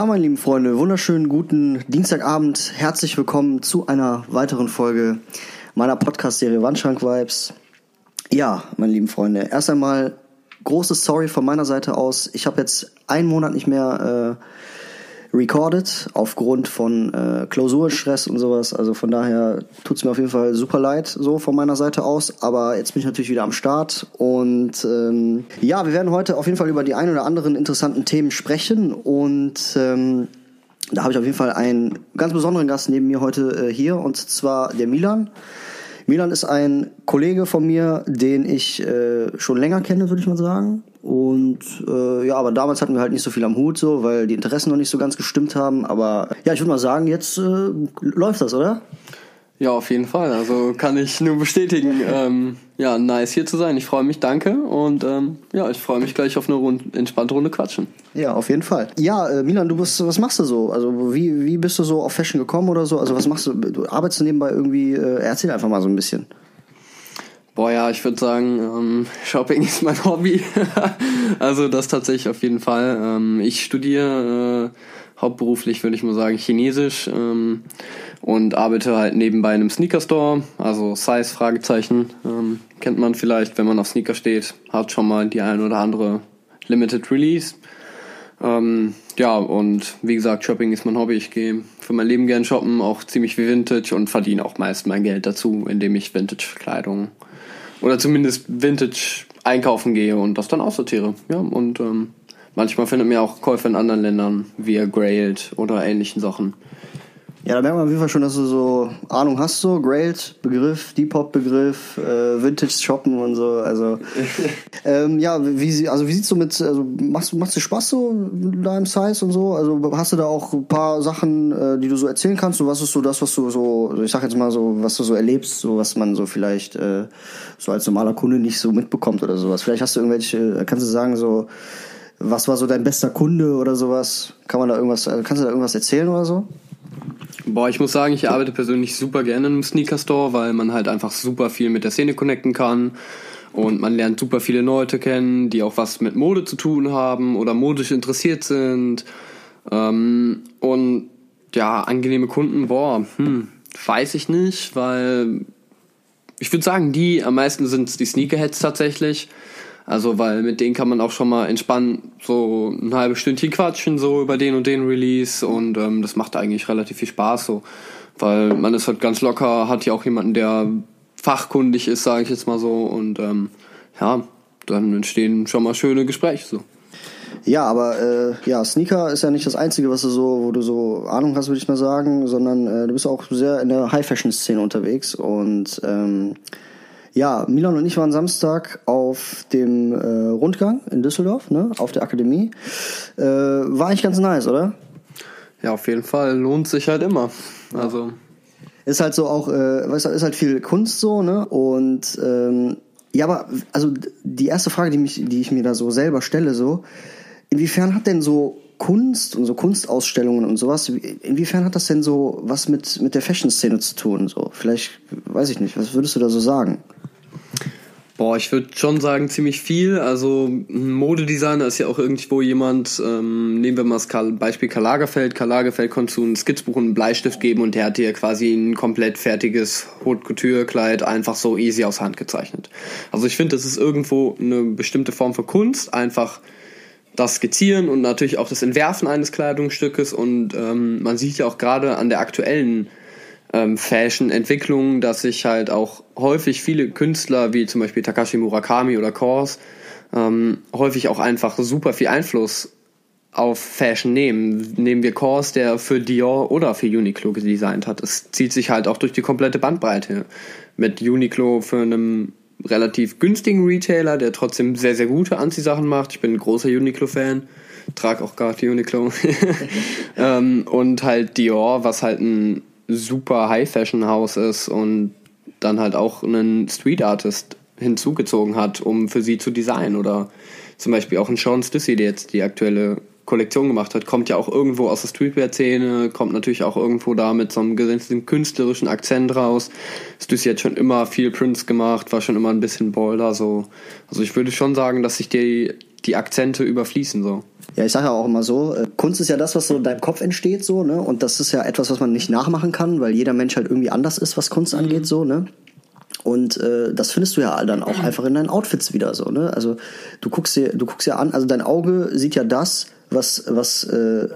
Ja, meine lieben Freunde, wunderschönen guten Dienstagabend. Herzlich willkommen zu einer weiteren Folge meiner Podcast-Serie Wandschrank Vibes. Ja, meine lieben Freunde, erst einmal großes Sorry von meiner Seite aus. Ich habe jetzt einen Monat nicht mehr äh, recorded aufgrund von äh, Klausurstress und sowas. Also von daher tut's mir auf jeden Fall super leid, so von meiner Seite aus. Aber jetzt bin ich natürlich wieder am Start. Und ähm, ja, wir werden heute auf jeden Fall über die ein oder anderen interessanten Themen sprechen. Und ähm, da habe ich auf jeden Fall einen ganz besonderen Gast neben mir heute äh, hier, und zwar der Milan. Milan ist ein Kollege von mir, den ich äh, schon länger kenne, würde ich mal sagen. Und äh, ja, aber damals hatten wir halt nicht so viel am Hut, so, weil die Interessen noch nicht so ganz gestimmt haben. Aber ja, ich würde mal sagen, jetzt äh, läuft das, oder? Ja, auf jeden Fall. Also kann ich nur bestätigen. ähm, ja, nice hier zu sein. Ich freue mich, danke. Und ähm, ja, ich freue mich gleich auf eine Rund entspannte Runde Quatschen. Ja, auf jeden Fall. Ja, äh, Milan, du bist, was machst du so? Also wie, wie bist du so auf Fashion gekommen oder so? Also was machst du? Du arbeitest du nebenbei irgendwie? Äh, erzähl einfach mal so ein bisschen. Boah, ja, ich würde sagen, ähm, Shopping ist mein Hobby. also das tatsächlich auf jeden Fall. Ähm, ich studiere äh, hauptberuflich, würde ich mal sagen, Chinesisch ähm, und arbeite halt nebenbei in einem Sneaker-Store, also Size, Fragezeichen. Ähm, kennt man vielleicht, wenn man auf Sneaker steht, hat schon mal die ein oder andere Limited Release. Ähm, ja, und wie gesagt, Shopping ist mein Hobby. Ich gehe für mein Leben gern shoppen, auch ziemlich wie Vintage und verdiene auch meist mein Geld dazu, indem ich Vintage-Kleidung oder zumindest Vintage einkaufen gehe und das dann aussortiere. Ja, und ähm, manchmal findet mir auch Käufe in anderen Ländern via Grailed oder ähnlichen Sachen. Ja, da merkt man auf jeden Fall schon, dass du so Ahnung hast, so Grailed Begriff, Depop-Begriff, äh, Vintage Shoppen und so. Also ähm, ja, wie also wie sieht's so mit, also machst du machst dir Spaß so in deinem Size und so? Also hast du da auch ein paar Sachen, äh, die du so erzählen kannst? So was ist so das, was du so, ich sag jetzt mal so, was du so erlebst, so was man so vielleicht äh, so als normaler Kunde nicht so mitbekommt oder sowas. Vielleicht hast du irgendwelche, kannst du sagen so, was war so dein bester Kunde oder sowas? Kann man da irgendwas, also kannst du da irgendwas erzählen oder so? Boah, ich muss sagen, ich arbeite persönlich super gerne im Sneaker Store, weil man halt einfach super viel mit der Szene connecten kann und man lernt super viele Leute kennen, die auch was mit Mode zu tun haben oder modisch interessiert sind. Ähm, und ja, angenehme Kunden, boah, hm, weiß ich nicht, weil ich würde sagen, die am meisten sind die Sneakerheads tatsächlich. Also, weil mit denen kann man auch schon mal entspannt so ein halbes Stündchen quatschen, so über den und den Release und ähm, das macht eigentlich relativ viel Spaß so. Weil man ist halt ganz locker, hat ja auch jemanden, der fachkundig ist, sage ich jetzt mal so. Und ähm, ja, dann entstehen schon mal schöne Gespräche so. Ja, aber äh, ja, Sneaker ist ja nicht das Einzige, was du so, wo du so Ahnung hast, würde ich mal sagen, sondern äh, du bist auch sehr in der High-Fashion-Szene unterwegs und ähm, ja, Milan und ich waren Samstag auf dem äh, Rundgang in Düsseldorf, ne, auf der Akademie. Äh, war eigentlich ganz nice, oder? Ja, auf jeden Fall. Lohnt sich halt immer. Also. Ist halt so auch, äh, weißt du, ist halt viel Kunst so, ne? Und ähm, ja, aber also die erste Frage, die mich, die ich mir da so selber stelle, so, inwiefern hat denn so Kunst und so Kunstausstellungen und sowas, inwiefern hat das denn so was mit, mit der Fashion-Szene zu tun? So, vielleicht, weiß ich nicht, was würdest du da so sagen? Boah, ich würde schon sagen, ziemlich viel. Also ein Modedesigner ist ja auch irgendwo jemand, ähm, nehmen wir mal das Beispiel Karl Lagerfeld. Karl Lagerfeld konnte so ein Skizbuch und einen Bleistift geben und der hat dir quasi ein komplett fertiges Haute Couture Kleid einfach so easy aus Hand gezeichnet. Also ich finde, das ist irgendwo eine bestimmte Form von Kunst, einfach das Skizzieren und natürlich auch das Entwerfen eines Kleidungsstückes und ähm, man sieht ja auch gerade an der aktuellen ähm, Fashion-Entwicklung, dass sich halt auch häufig viele Künstler wie zum Beispiel Takashi Murakami oder Kors ähm, häufig auch einfach super viel Einfluss auf Fashion nehmen. Nehmen wir Kors, der für Dior oder für Uniqlo gedesignt hat. Es zieht sich halt auch durch die komplette Bandbreite. Mit Uniqlo für einen relativ günstigen Retailer, der trotzdem sehr, sehr gute Anziehsachen macht. Ich bin ein großer Uniqlo-Fan, trage auch gerade die Uniqlo. ähm, und halt Dior, was halt ein super High-Fashion-Haus ist und dann halt auch einen Street-Artist hinzugezogen hat, um für sie zu designen. Oder zum Beispiel auch ein Sean Stussy, der jetzt die aktuelle Kollektion gemacht hat, kommt ja auch irgendwo aus der Streetwear-Szene, kommt natürlich auch irgendwo da mit so einem gesetzten künstlerischen Akzent raus. Stussy hat schon immer viel Prints gemacht, war schon immer ein bisschen bolder, so. Also ich würde schon sagen, dass sich die die Akzente überfließen so. Ja, ich sage ja auch immer so, äh, Kunst ist ja das, was so in deinem Kopf entsteht, so, ne? Und das ist ja etwas, was man nicht nachmachen kann, weil jeder Mensch halt irgendwie anders ist, was Kunst mhm. angeht, so, ne? Und äh, das findest du ja dann auch einfach in deinen Outfits wieder so, ne? Also du guckst dir, du guckst ja an, also dein Auge sieht ja das, was, was, äh,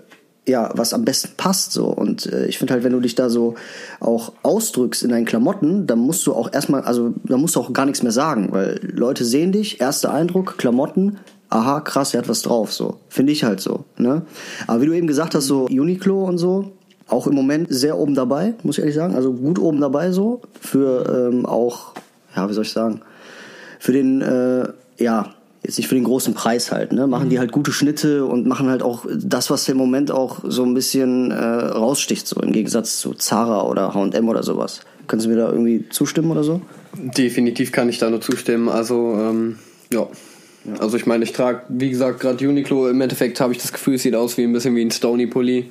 ja, was am besten passt so. Und äh, ich finde halt, wenn du dich da so auch ausdrückst in deinen Klamotten, dann musst du auch erstmal, also da musst du auch gar nichts mehr sagen, weil Leute sehen dich, erster Eindruck, Klamotten, aha, krass, er hat was drauf, so. Finde ich halt so, ne? Aber wie du eben gesagt hast, so Uniqlo und so, auch im Moment sehr oben dabei, muss ich ehrlich sagen. Also gut oben dabei so. Für ähm, auch, ja, wie soll ich sagen, für den, äh, ja, jetzt nicht für den großen Preis halt, ne? Machen die mhm. halt gute Schnitte und machen halt auch das, was im Moment auch so ein bisschen äh, raussticht, so im Gegensatz zu Zara oder HM oder sowas. Können Sie mir da irgendwie zustimmen oder so? Definitiv kann ich da nur zustimmen. Also, ähm, ja. Ja. Also ich meine, ich trage, wie gesagt, gerade Uniqlo. Im Endeffekt habe ich das Gefühl, es sieht aus wie ein bisschen wie ein Stony Pulli.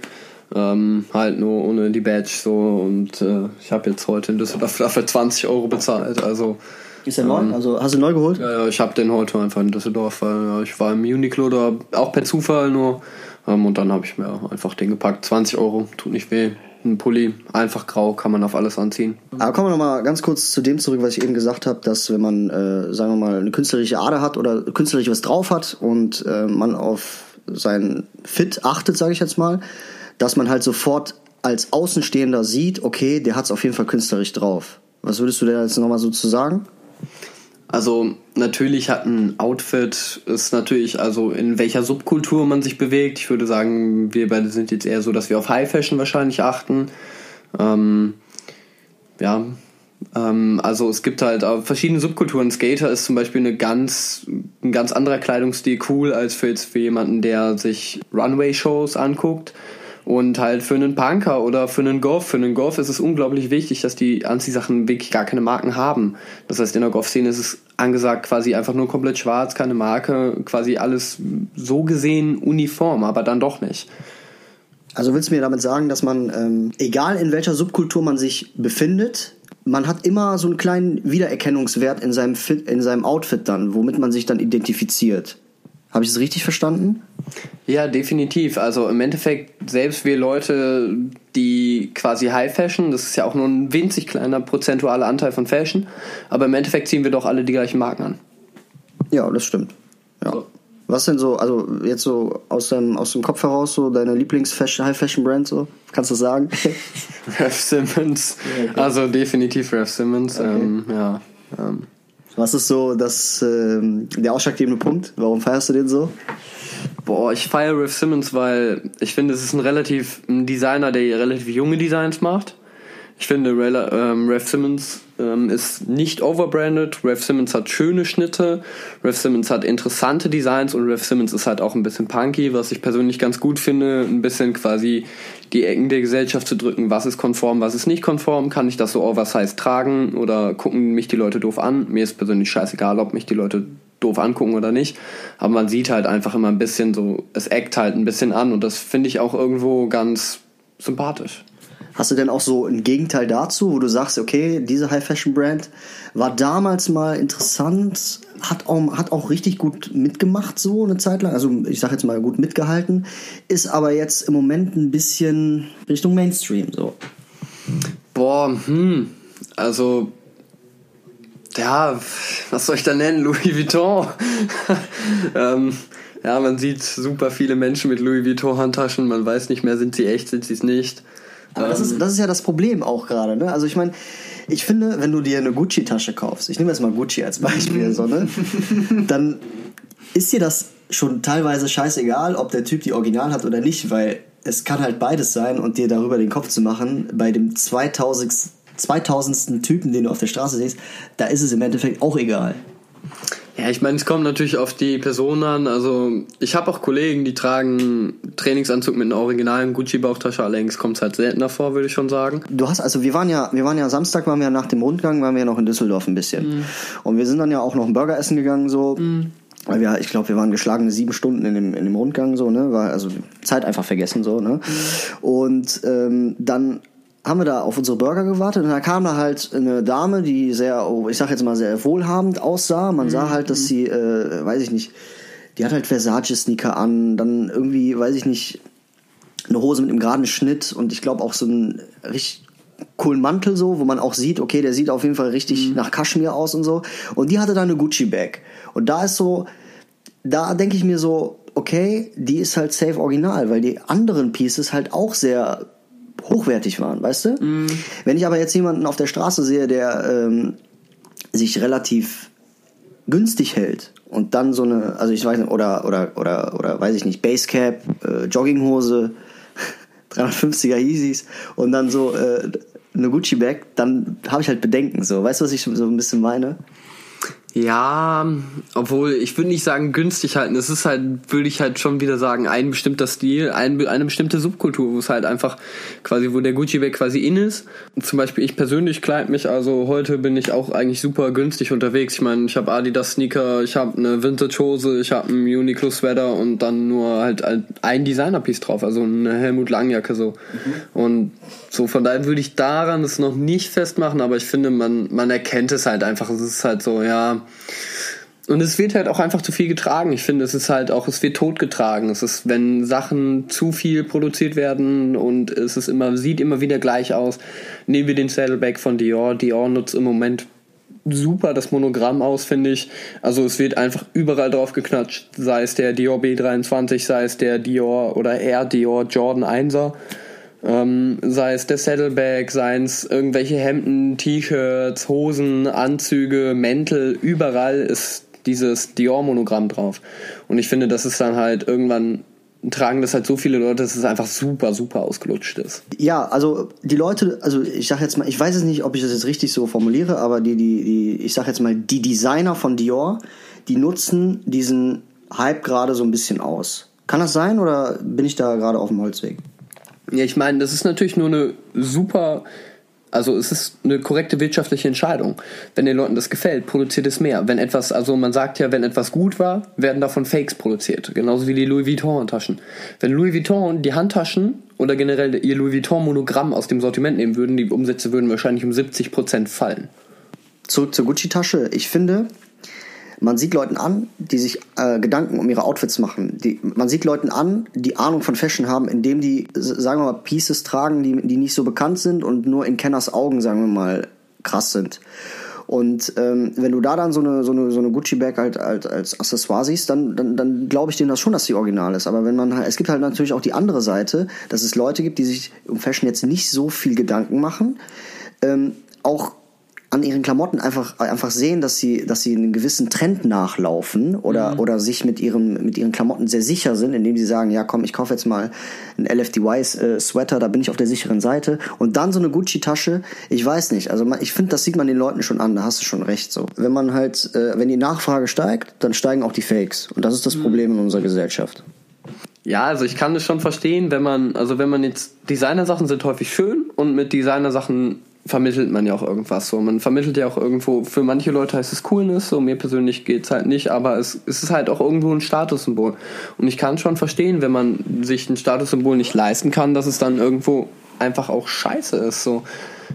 Ähm, halt nur ohne die Badge so und äh, ich habe jetzt heute in Düsseldorf dafür 20 Euro bezahlt. Also ist der neu? Ähm, also hast du neu geholt? Ja, ja ich habe den heute einfach in Düsseldorf, weil ja, ich war im Uniqlo da auch per Zufall nur ähm, und dann habe ich mir einfach den gepackt. 20 Euro, tut nicht weh ein Pulli, einfach grau, kann man auf alles anziehen. Aber kommen wir nochmal ganz kurz zu dem zurück, was ich eben gesagt habe, dass wenn man, äh, sagen wir mal, eine künstlerische Ader hat oder künstlerisch was drauf hat und äh, man auf sein Fit achtet, sage ich jetzt mal, dass man halt sofort als Außenstehender sieht, okay, der hat es auf jeden Fall künstlerisch drauf. Was würdest du da jetzt nochmal so zu sagen? Also natürlich hat ein Outfit ist natürlich also in welcher Subkultur man sich bewegt. Ich würde sagen, wir beide sind jetzt eher so, dass wir auf High Fashion wahrscheinlich achten. Ähm, ja, ähm, also es gibt halt verschiedene Subkulturen. Skater ist zum Beispiel eine ganz, ein ganz anderer Kleidungsstil cool als für jetzt für jemanden, der sich Runway-Shows anguckt. Und halt für einen Punker oder für einen Golf, für einen Golf ist es unglaublich wichtig, dass die Anziehsachen wirklich gar keine Marken haben. Das heißt, in der Golf-Szene ist es angesagt quasi einfach nur komplett schwarz, keine Marke, quasi alles so gesehen uniform, aber dann doch nicht. Also willst du mir damit sagen, dass man, ähm, egal in welcher Subkultur man sich befindet, man hat immer so einen kleinen Wiedererkennungswert in seinem, Fit, in seinem Outfit dann, womit man sich dann identifiziert. Habe ich das richtig verstanden? Ja, definitiv. Also im Endeffekt, selbst wir Leute, die quasi High Fashion, das ist ja auch nur ein winzig kleiner prozentualer Anteil von Fashion, aber im Endeffekt ziehen wir doch alle die gleichen Marken an. Ja, das stimmt. Ja. So. Was denn so, also jetzt so aus deinem, aus dem Kopf heraus, so deine Lieblings-High-Fashion-Brand, so? Kannst du sagen? Ref Simmons. Ja, okay. Also definitiv Ref Simmons. Okay. Ähm, ja. Ähm. Was ist so das, ähm, der ausschlaggebende Punkt? Warum feierst du den so? Boah, ich feiere Riff Simmons, weil ich finde, es ist ein relativ ein Designer, der relativ junge Designs macht. Ich finde, ähm, Rev Simmons ähm, ist nicht overbranded. Rev Simmons hat schöne Schnitte. Rev Simmons hat interessante Designs und Rev Simmons ist halt auch ein bisschen punky, was ich persönlich ganz gut finde. Ein bisschen quasi die Ecken der Gesellschaft zu drücken. Was ist konform, was ist nicht konform? Kann ich das so oversized tragen oder gucken mich die Leute doof an? Mir ist persönlich scheißegal, ob mich die Leute doof angucken oder nicht. Aber man sieht halt einfach immer ein bisschen so, es eckt halt ein bisschen an und das finde ich auch irgendwo ganz sympathisch. Hast du denn auch so ein Gegenteil dazu, wo du sagst, okay, diese High-Fashion-Brand war damals mal interessant, hat auch, hat auch richtig gut mitgemacht, so eine Zeit lang. Also ich sag jetzt mal gut mitgehalten, ist aber jetzt im Moment ein bisschen Richtung Mainstream so. Boah, hm, also ja, was soll ich da nennen? Louis Vuitton. ähm, ja, man sieht super viele Menschen mit Louis Vuitton Handtaschen. Man weiß nicht mehr, sind sie echt, sind sie es nicht. Aber das, ist, ähm. das ist ja das Problem auch gerade. Ne? Also ich meine, ich finde, wenn du dir eine Gucci-Tasche kaufst, ich nehme jetzt mal Gucci als Beispiel, so, ne? dann ist dir das schon teilweise scheißegal, ob der Typ die Original hat oder nicht, weil es kann halt beides sein und dir darüber den Kopf zu machen, bei dem 2000. 2000. Typen, den du auf der Straße siehst, da ist es im Endeffekt auch egal. Ja, ich meine, es kommt natürlich auf die Person an. Also ich habe auch Kollegen, die tragen Trainingsanzug mit einer originalen Gucci-Bauchtasche, allerdings kommt es halt seltener vor, würde ich schon sagen. Du hast, also wir waren ja, wir waren ja Samstag, waren wir nach dem Rundgang, waren wir ja noch in Düsseldorf ein bisschen. Mhm. Und wir sind dann ja auch noch ein Burger essen gegangen, so. Mhm. Weil wir, ich glaube, wir waren geschlagene sieben Stunden in dem, in dem Rundgang, so, ne? War also Zeit einfach vergessen, so, ne? Mhm. Und ähm, dann haben wir da auf unsere Burger gewartet und da kam da halt eine Dame, die sehr, oh, ich sag jetzt mal sehr wohlhabend aussah. Man sah halt, dass mhm. sie, äh, weiß ich nicht, die hat halt Versace-Sneaker an, dann irgendwie, weiß ich nicht, eine Hose mit einem geraden Schnitt und ich glaube auch so einen richtig coolen Mantel so, wo man auch sieht, okay, der sieht auf jeden Fall richtig mhm. nach Kaschmir aus und so. Und die hatte da eine Gucci-Bag. Und da ist so, da denke ich mir so, okay, die ist halt safe original, weil die anderen Pieces halt auch sehr hochwertig waren, weißt du? Mm. Wenn ich aber jetzt jemanden auf der Straße sehe, der ähm, sich relativ günstig hält und dann so eine, also ich weiß nicht, oder, oder, oder, oder weiß ich nicht, Basecap, äh, Jogginghose, 350er Yeezys und dann so äh, eine Gucci-Bag, dann habe ich halt Bedenken, so. Weißt du, was ich so ein bisschen meine? Ja, obwohl ich würde nicht sagen günstig halten. Es ist halt, würde ich halt schon wieder sagen, ein bestimmter Stil, ein, eine bestimmte Subkultur, wo es halt einfach quasi, wo der Gucci-Bag quasi in ist. Zum Beispiel ich persönlich kleid mich, also heute bin ich auch eigentlich super günstig unterwegs. Ich meine, ich habe Adidas Sneaker, ich habe eine Vintage-Hose, ich habe einen Uniqlo-Sweater und dann nur halt ein Designer-Piece drauf, also eine Helmut Langjacke so. Mhm. Und so von daher würde ich daran es noch nicht festmachen, aber ich finde, man, man erkennt es halt einfach. Es ist halt so, ja, und es wird halt auch einfach zu viel getragen. Ich finde, es ist halt auch, es wird totgetragen. Es ist, wenn Sachen zu viel produziert werden und es ist immer, sieht immer wieder gleich aus. Nehmen wir den Saddleback von Dior. Dior nutzt im Moment super das Monogramm aus, finde ich. Also es wird einfach überall drauf geknatscht. Sei es der Dior B23, sei es der Dior oder Air Dior Jordan 1er. Ähm, sei es der Saddleback, seien es irgendwelche Hemden, T-Shirts, Hosen, Anzüge, Mäntel, überall ist dieses Dior-Monogramm drauf. Und ich finde, das ist dann halt irgendwann tragen das halt so viele Leute, dass es einfach super, super ausgelutscht ist. Ja, also die Leute, also ich sag jetzt mal, ich weiß es nicht, ob ich das jetzt richtig so formuliere, aber die, die, die, ich sag jetzt mal, die Designer von Dior, die nutzen diesen Hype gerade so ein bisschen aus. Kann das sein oder bin ich da gerade auf dem Holzweg? Ja, ich meine, das ist natürlich nur eine super, also es ist eine korrekte wirtschaftliche Entscheidung. Wenn den Leuten das gefällt, produziert es mehr. Wenn etwas, also man sagt ja, wenn etwas gut war, werden davon Fakes produziert. Genauso wie die Louis Vuitton Handtaschen. Wenn Louis Vuitton die Handtaschen oder generell ihr Louis Vuitton Monogramm aus dem Sortiment nehmen würden, die Umsätze würden wahrscheinlich um 70 Prozent fallen. Zurück zur Gucci-Tasche. Ich finde, man sieht Leuten an, die sich äh, Gedanken um ihre Outfits machen. Die, man sieht Leuten an, die Ahnung von Fashion haben, indem die, sagen wir mal, Pieces tragen, die, die nicht so bekannt sind und nur in Kenners Augen, sagen wir mal, krass sind. Und ähm, wenn du da dann so eine, so eine, so eine Gucci-Bag halt, halt als Accessoire siehst, dann, dann, dann glaube ich denen das schon, dass die original ist. Aber wenn man halt, es gibt halt natürlich auch die andere Seite, dass es Leute gibt, die sich um Fashion jetzt nicht so viel Gedanken machen, ähm, auch an ihren Klamotten einfach, einfach sehen, dass sie, dass sie einen gewissen Trend nachlaufen oder, mhm. oder sich mit ihrem, mit ihren Klamotten sehr sicher sind, indem sie sagen, ja komm, ich kaufe jetzt mal einen LFDY-Sweater, äh, da bin ich auf der sicheren Seite. Und dann so eine Gucci-Tasche, ich weiß nicht. Also man, ich finde, das sieht man den Leuten schon an, da hast du schon recht so. Wenn man halt, äh, wenn die Nachfrage steigt, dann steigen auch die Fakes. Und das ist das mhm. Problem in unserer Gesellschaft. Ja, also ich kann das schon verstehen, wenn man, also wenn man jetzt, Designersachen sind häufig schön und mit Designersachen vermittelt man ja auch irgendwas so. Man vermittelt ja auch irgendwo, für manche Leute heißt es Coolness, so mir persönlich geht's halt nicht, aber es, es ist halt auch irgendwo ein Statussymbol. Und ich kann schon verstehen, wenn man sich ein Statussymbol nicht leisten kann, dass es dann irgendwo einfach auch scheiße ist. So,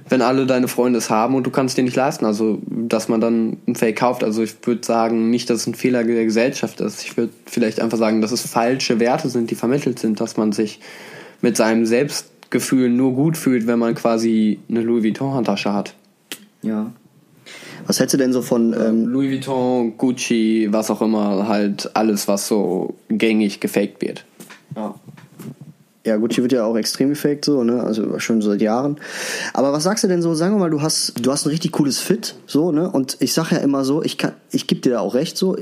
wenn alle deine Freunde es haben und du kannst dir nicht leisten, also dass man dann ein Fake kauft. Also ich würde sagen, nicht, dass es ein Fehler der Gesellschaft ist. Ich würde vielleicht einfach sagen, dass es falsche Werte sind, die vermittelt sind, dass man sich mit seinem Selbst Gefühl nur gut fühlt, wenn man quasi eine Louis Vuitton-Handtasche hat. Ja. Was hättest du denn so von. Ähm Louis Vuitton, Gucci, was auch immer, halt alles, was so gängig gefaked wird. Ja. Ja, Gucci wird ja auch extrem gefaked, so, ne? Also schon seit Jahren. Aber was sagst du denn so? Sagen wir mal, du hast, du hast ein richtig cooles Fit, so, ne? Und ich sag ja immer so, ich kann, ich geb dir da auch recht, so.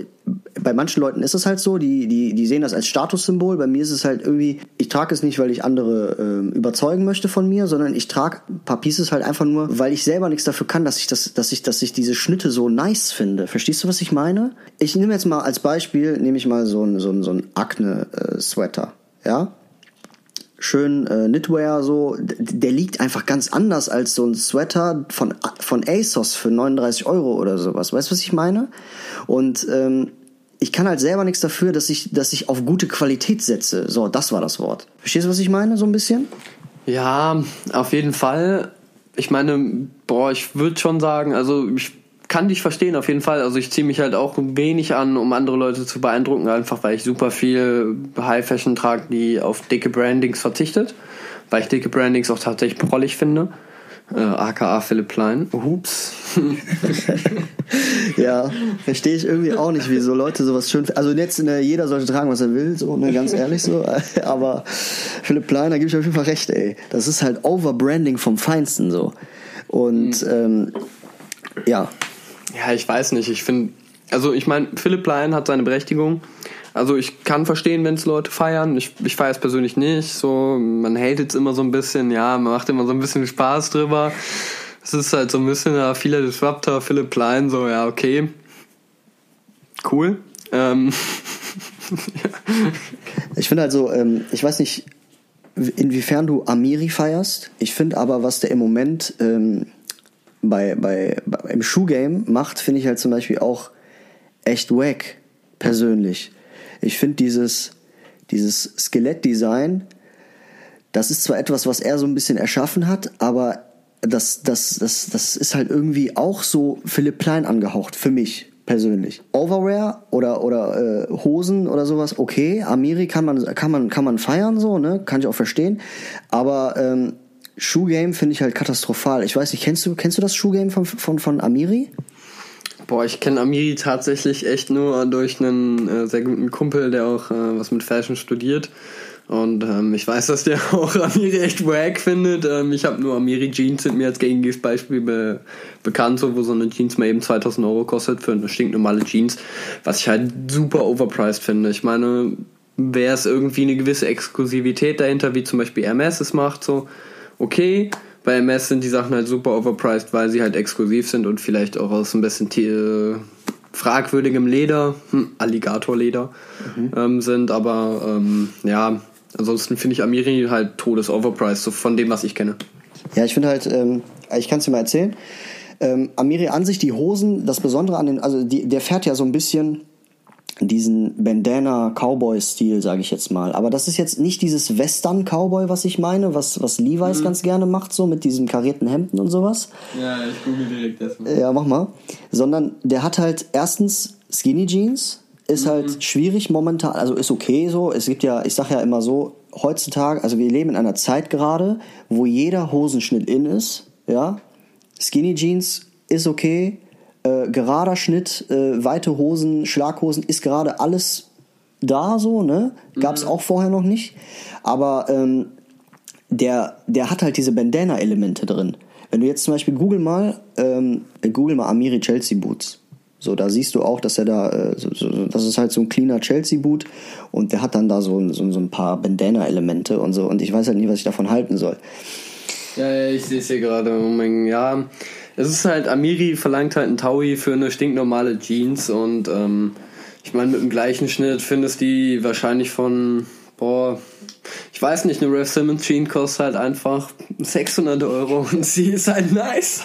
Bei manchen Leuten ist es halt so, die, die, die sehen das als Statussymbol. Bei mir ist es halt irgendwie, ich trage es nicht, weil ich andere äh, überzeugen möchte von mir, sondern ich trage ein paar Pieces halt einfach nur, weil ich selber nichts dafür kann, dass ich das, dass ich, dass ich diese Schnitte so nice finde. Verstehst du, was ich meine? Ich nehme jetzt mal als Beispiel, nehme ich mal so ein, so so ein Akne-Sweater. Äh, ja, schön äh, Knitwear so, der liegt einfach ganz anders als so ein Sweater von, von ASOS für 39 Euro oder sowas. Weißt du, was ich meine? Und ähm, ich kann halt selber nichts dafür, dass ich, dass ich auf gute Qualität setze. So, das war das Wort. Verstehst du, was ich meine, so ein bisschen? Ja, auf jeden Fall. Ich meine, boah, ich würde schon sagen, also ich kann dich verstehen auf jeden Fall. Also ich ziehe mich halt auch wenig an, um andere Leute zu beeindrucken, einfach weil ich super viel High Fashion trage, die auf dicke Brandings verzichtet, weil ich dicke Brandings auch tatsächlich prollig finde. Äh, aka Philipp Klein. Ups. ja, verstehe ich irgendwie auch nicht, wieso Leute sowas schön. Also jetzt ne, jeder sollte tragen, was er will, so, ne, ganz ehrlich so. Aber Philipp Klein, da gebe ich auf jeden Fall recht, ey. Das ist halt Overbranding vom Feinsten so. Und mhm. ähm, ja. Ja, ich weiß nicht. Ich finde, also ich meine, Philipp Klein hat seine Berechtigung. Also ich kann verstehen, wenn es Leute feiern. Ich, ich feiere es persönlich nicht. So, man hatet es immer so ein bisschen, ja, man macht immer so ein bisschen Spaß drüber. Es ist halt so ein bisschen ja, vieler Disruptor, Philipp Klein, so, ja, okay. Cool. Ähm. ich finde halt so, ähm, ich weiß nicht, inwiefern du Amiri feierst. Ich finde aber, was der im Moment ähm, bei, bei, bei, im Schuhgame macht, finde ich halt zum Beispiel auch echt wack, persönlich. Ich finde dieses, dieses Skelettdesign, das ist zwar etwas, was er so ein bisschen erschaffen hat, aber das, das, das, das ist halt irgendwie auch so Philipp Plein angehaucht, für mich persönlich. Overwear oder, oder äh, Hosen oder sowas, okay. Amiri kann man, kann man, kann man feiern, so, ne? Kann ich auch verstehen. Aber ähm, Schuhgame finde ich halt katastrophal. Ich weiß nicht, kennst du, kennst du das Schuhgame von, von, von Amiri? Boah, ich kenne Amiri tatsächlich echt nur durch einen äh, sehr guten Kumpel, der auch äh, was mit Fashion studiert. Und ähm, ich weiß, dass der auch Amiri echt wack findet. Ähm, ich habe nur Amiri Jeans sind mir als gängiges Beispiel be bekannt, so, wo so eine Jeans mal eben 2000 Euro kostet für eine stinknormale Jeans, was ich halt super overpriced finde. Ich meine, wäre es irgendwie eine gewisse Exklusivität dahinter, wie zum Beispiel Hermes es macht, so okay, bei MS sind die Sachen halt super overpriced, weil sie halt exklusiv sind und vielleicht auch aus ein bisschen äh, fragwürdigem Leder, hm, Alligatorleder mhm. ähm, sind. Aber ähm, ja, ansonsten finde ich Amiri halt todes overpriced, so von dem, was ich kenne. Ja, ich finde halt, ähm, ich kann es dir mal erzählen. Ähm, Amiri an sich, die Hosen, das Besondere an den, also die, der fährt ja so ein bisschen diesen Bandana-Cowboy-Stil, sage ich jetzt mal. Aber das ist jetzt nicht dieses Western-Cowboy, was ich meine, was, was Levi's mhm. ganz gerne macht, so mit diesen karierten Hemden und sowas. Ja, ich google direkt erstmal. Ja, mach mal. Sondern der hat halt erstens Skinny Jeans, ist mhm. halt schwierig momentan, also ist okay so. Es gibt ja, ich sag ja immer so, heutzutage, also wir leben in einer Zeit gerade, wo jeder Hosenschnitt in ist, ja. Skinny Jeans ist okay, äh, gerader Schnitt, äh, weite Hosen, Schlaghosen, ist gerade alles da so, ne? Gab es mhm. auch vorher noch nicht. Aber ähm, der, der hat halt diese Bandana-Elemente drin. Wenn du jetzt zum Beispiel Google mal, ähm, Google mal Amiri Chelsea Boots. So, da siehst du auch, dass er da, äh, so, so, das ist halt so ein cleaner Chelsea-Boot und der hat dann da so, so, so ein paar Bandana-Elemente und so und ich weiß halt nie, was ich davon halten soll. Ja, ja ich sehe es hier gerade. Ja, es ist halt, Amiri verlangt halt einen Taui für eine stinknormale Jeans und ähm, ich meine, mit dem gleichen Schnitt findest du die wahrscheinlich von, boah, ich weiß nicht, eine Rev Simmons Jeans kostet halt einfach 600 Euro und sie ist halt nice.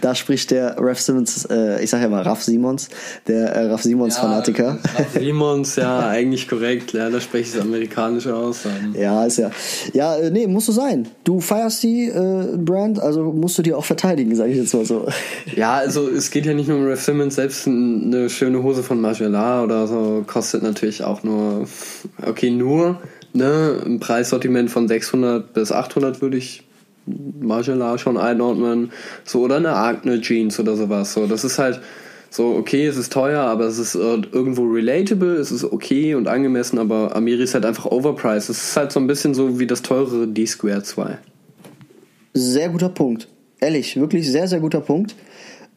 Da spricht der Rev Simmons, äh, ich sag ja mal Raff Simons, der äh, Raff Simons ja, Fanatiker. Raff Simons, ja, eigentlich korrekt, ja, da spreche ich es amerikanisch aus. Ja, ist ja. Ja, äh, nee, musst du sein. Du feierst die äh, Brand, also musst du die auch verteidigen, sage ich jetzt mal so. Ja, also es geht ja nicht nur um Rev Simmons, selbst eine schöne Hose von Margiela oder so kostet natürlich auch nur, okay, nur ne, ein Preissortiment von 600 bis 800 würde ich Margiela schon einordnen. So, oder eine Agne Jeans oder sowas. So, das ist halt so, okay, es ist teuer, aber es ist irgendwo relatable, es ist okay und angemessen, aber Amiri ist halt einfach overpriced. Es ist halt so ein bisschen so wie das teurere D-Square 2. Sehr guter Punkt. Ehrlich, wirklich sehr, sehr guter Punkt.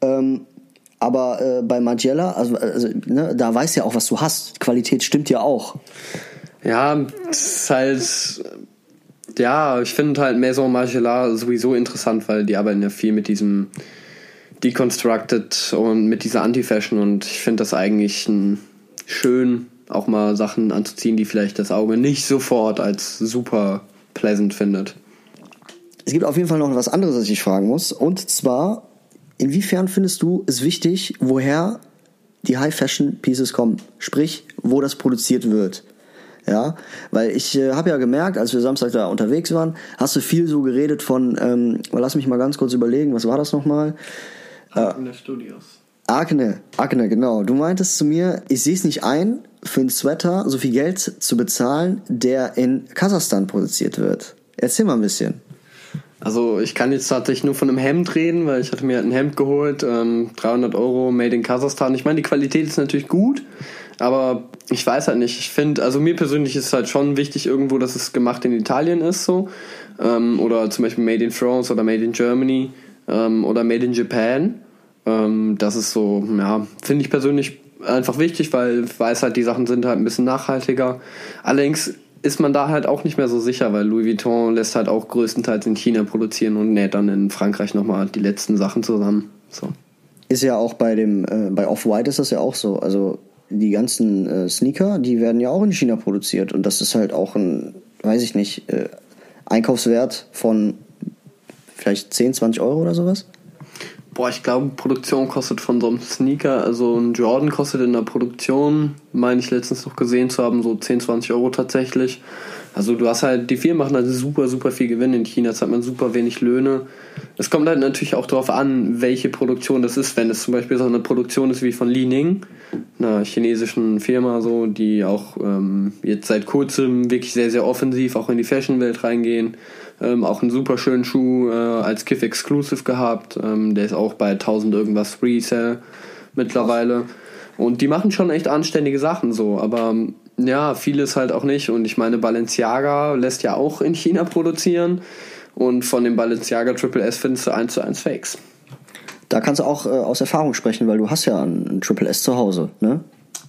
Ähm, aber äh, bei Margiela, also, also ne, da weißt ja auch, was du hast. Qualität stimmt ja auch. Ja, es ist halt. Ja, ich finde halt Maison Margiela sowieso interessant, weil die arbeiten ja viel mit diesem Deconstructed und mit dieser Anti-Fashion und ich finde das eigentlich schön, auch mal Sachen anzuziehen, die vielleicht das Auge nicht sofort als super pleasant findet. Es gibt auf jeden Fall noch was anderes, was ich fragen muss. Und zwar, inwiefern findest du es wichtig, woher die High-Fashion-Pieces kommen? Sprich, wo das produziert wird. Ja, weil ich äh, habe ja gemerkt, als wir Samstag da unterwegs waren, hast du viel so geredet von, ähm, lass mich mal ganz kurz überlegen, was war das nochmal? Hagener Studios. Agne, Agne, genau. Du meintest zu mir, ich sehe es nicht ein, für einen Sweater so viel Geld zu bezahlen, der in Kasachstan produziert wird. Erzähl mal ein bisschen. Also ich kann jetzt tatsächlich nur von einem Hemd reden, weil ich hatte mir ein Hemd geholt, ähm, 300 Euro, made in Kasachstan. Ich meine, die Qualität ist natürlich gut, aber ich weiß halt nicht. Ich finde, also mir persönlich ist halt schon wichtig irgendwo, dass es gemacht in Italien ist so. Ähm, oder zum Beispiel made in France oder made in Germany ähm, oder made in Japan. Ähm, das ist so, ja, finde ich persönlich einfach wichtig, weil ich weiß halt, die Sachen sind halt ein bisschen nachhaltiger. Allerdings ist man da halt auch nicht mehr so sicher, weil Louis Vuitton lässt halt auch größtenteils in China produzieren und näht dann in Frankreich nochmal die letzten Sachen zusammen. So. Ist ja auch bei dem, äh, bei Off-White ist das ja auch so. Also die ganzen äh, Sneaker, die werden ja auch in China produziert und das ist halt auch ein, weiß ich nicht, äh, Einkaufswert von vielleicht 10, 20 Euro oder sowas. Boah, ich glaube, Produktion kostet von so einem Sneaker, also ein Jordan kostet in der Produktion, meine ich letztens noch gesehen zu haben, so 10, 20 Euro tatsächlich. Also du hast halt, die Firmen machen halt super, super viel Gewinn in China, jetzt hat man super wenig Löhne. Es kommt halt natürlich auch darauf an, welche Produktion das ist. Wenn es zum Beispiel so eine Produktion ist wie von Li Ning, einer chinesischen Firma, so, die auch ähm, jetzt seit kurzem wirklich sehr, sehr offensiv auch in die Fashion-Welt reingehen. Ähm, auch einen super schönen Schuh äh, als Kiff Exclusive gehabt. Ähm, der ist auch bei 1000 irgendwas Resale mittlerweile. Und die machen schon echt anständige Sachen so, aber ja, vieles halt auch nicht. Und ich meine, Balenciaga lässt ja auch in China produzieren. Und von dem Balenciaga Triple S findest du 1 zu 1 Fakes. Da kannst du auch äh, aus Erfahrung sprechen, weil du hast ja ein Triple S zu Hause, ne?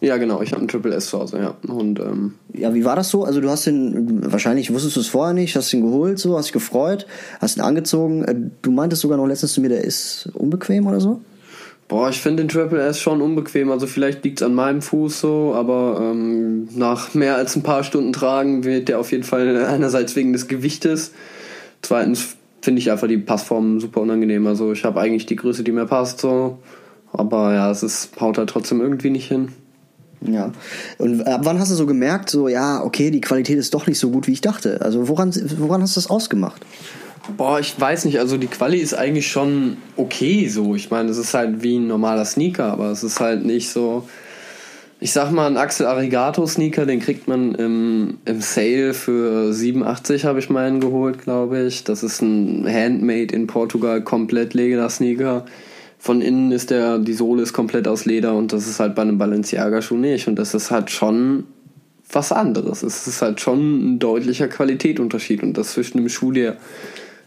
Ja, genau, ich habe einen Triple S zu Hause, ja. Und, ähm, ja, wie war das so? Also du hast den, wahrscheinlich wusstest du es vorher nicht, hast ihn geholt, so, hast dich gefreut, hast ihn angezogen. Äh, du meintest sogar noch letztens zu mir, der ist unbequem oder so? Boah, ich finde den Triple S schon unbequem. Also vielleicht liegt es an meinem Fuß so, aber ähm, nach mehr als ein paar Stunden tragen wird der auf jeden Fall einerseits wegen des Gewichtes, zweitens finde ich einfach die Passform super unangenehm. Also ich habe eigentlich die Größe, die mir passt so, aber ja, es ist, haut halt trotzdem irgendwie nicht hin. Ja. Und ab wann hast du so gemerkt, so, ja, okay, die Qualität ist doch nicht so gut, wie ich dachte? Also woran, woran hast du das ausgemacht? Boah, ich weiß nicht, also die Quali ist eigentlich schon okay so. Ich meine, es ist halt wie ein normaler Sneaker, aber es ist halt nicht so. Ich sag mal, ein Axel Arigato Sneaker, den kriegt man im, im Sale für 87, habe ich meinen geholt, glaube ich. Das ist ein Handmade in Portugal, komplett Leder Sneaker von innen ist der, die Sohle ist komplett aus Leder und das ist halt bei einem Balenciaga-Schuh nicht. Und das ist halt schon was anderes. Es ist halt schon ein deutlicher Qualitätsunterschied. Und das zwischen einem Schuh, der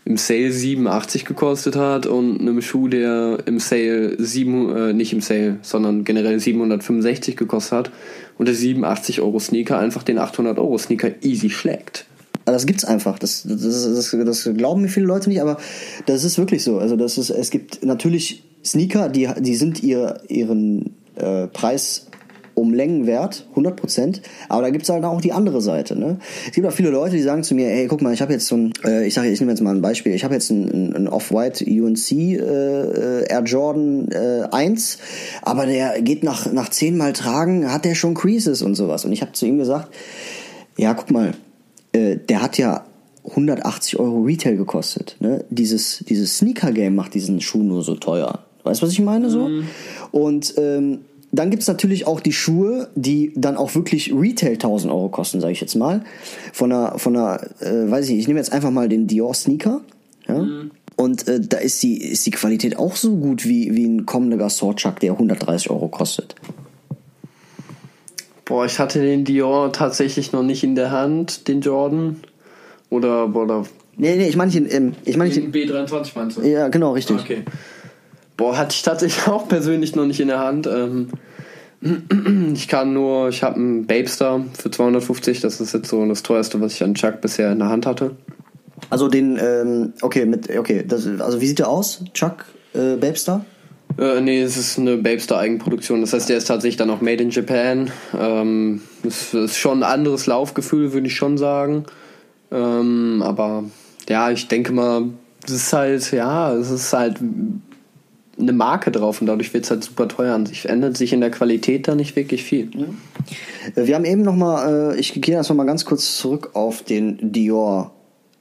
im Sale 87 gekostet hat und einem Schuh, der im Sale 7, äh, nicht im Sale, sondern generell 765 gekostet hat und der 87 Euro Sneaker einfach den 800 Euro Sneaker easy schlägt. Also das gibt's einfach. Das, das, das, das, glauben mir viele Leute nicht, aber das ist wirklich so. Also das ist, es gibt natürlich Sneaker, die, die sind ihr, ihren äh, Preis um Längen wert, 100 Prozent. Aber da gibt's halt auch die andere Seite. Ne? Es gibt auch viele Leute, die sagen zu mir, hey, guck mal, ich habe jetzt so ein, äh, ich sage, ich nehme jetzt mal ein Beispiel, ich habe jetzt ein, ein Off-White UNC äh, äh, Air Jordan äh, 1, aber der geht nach, nach zehnmal Tragen, hat der schon Creases und sowas. Und ich habe zu ihm gesagt, ja, guck mal, äh, der hat ja 180 Euro Retail gekostet. Ne? Dieses, dieses Sneaker-Game macht diesen Schuh nur so teuer. Weißt du, was ich meine so? Mhm. Und ähm, dann gibt's natürlich auch die Schuhe, die dann auch wirklich Retail 1000 Euro kosten, sage ich jetzt mal. Von einer, von einer, äh, weiß ich nicht, ich nehme jetzt einfach mal den Dior Sneaker. Ja? Mhm. Und äh, da ist die, ist die Qualität auch so gut wie, wie ein kommender Swordchuck, der 130 Euro kostet. Boah, ich hatte den Dior tatsächlich noch nicht in der Hand, den Jordan. Oder, oder. Nee, nee, ich meine nicht in, ich meine nicht in. B23 meinst du? Ja, genau, richtig. Ah, okay. Boah, hatte ich tatsächlich auch persönlich noch nicht in der Hand. Ähm, ich kann nur, ich habe einen Babestar für 250, das ist jetzt so das teuerste, was ich an Chuck bisher in der Hand hatte. Also den, ähm, okay, mit, okay, das, also wie sieht der aus, Chuck äh, Babestar? Äh, nee, es ist eine Babestar Eigenproduktion. Das heißt, der ist tatsächlich dann auch made in Japan. Ähm, es ist schon ein anderes Laufgefühl, würde ich schon sagen. Ähm, aber ja, ich denke mal, es ist halt, ja, es ist halt eine Marke drauf und dadurch wird es halt super teuer an sich. Ändert sich in der Qualität da nicht wirklich viel. Ja. Äh, wir haben eben nochmal, äh, ich gehe das nochmal ganz kurz zurück auf den Dior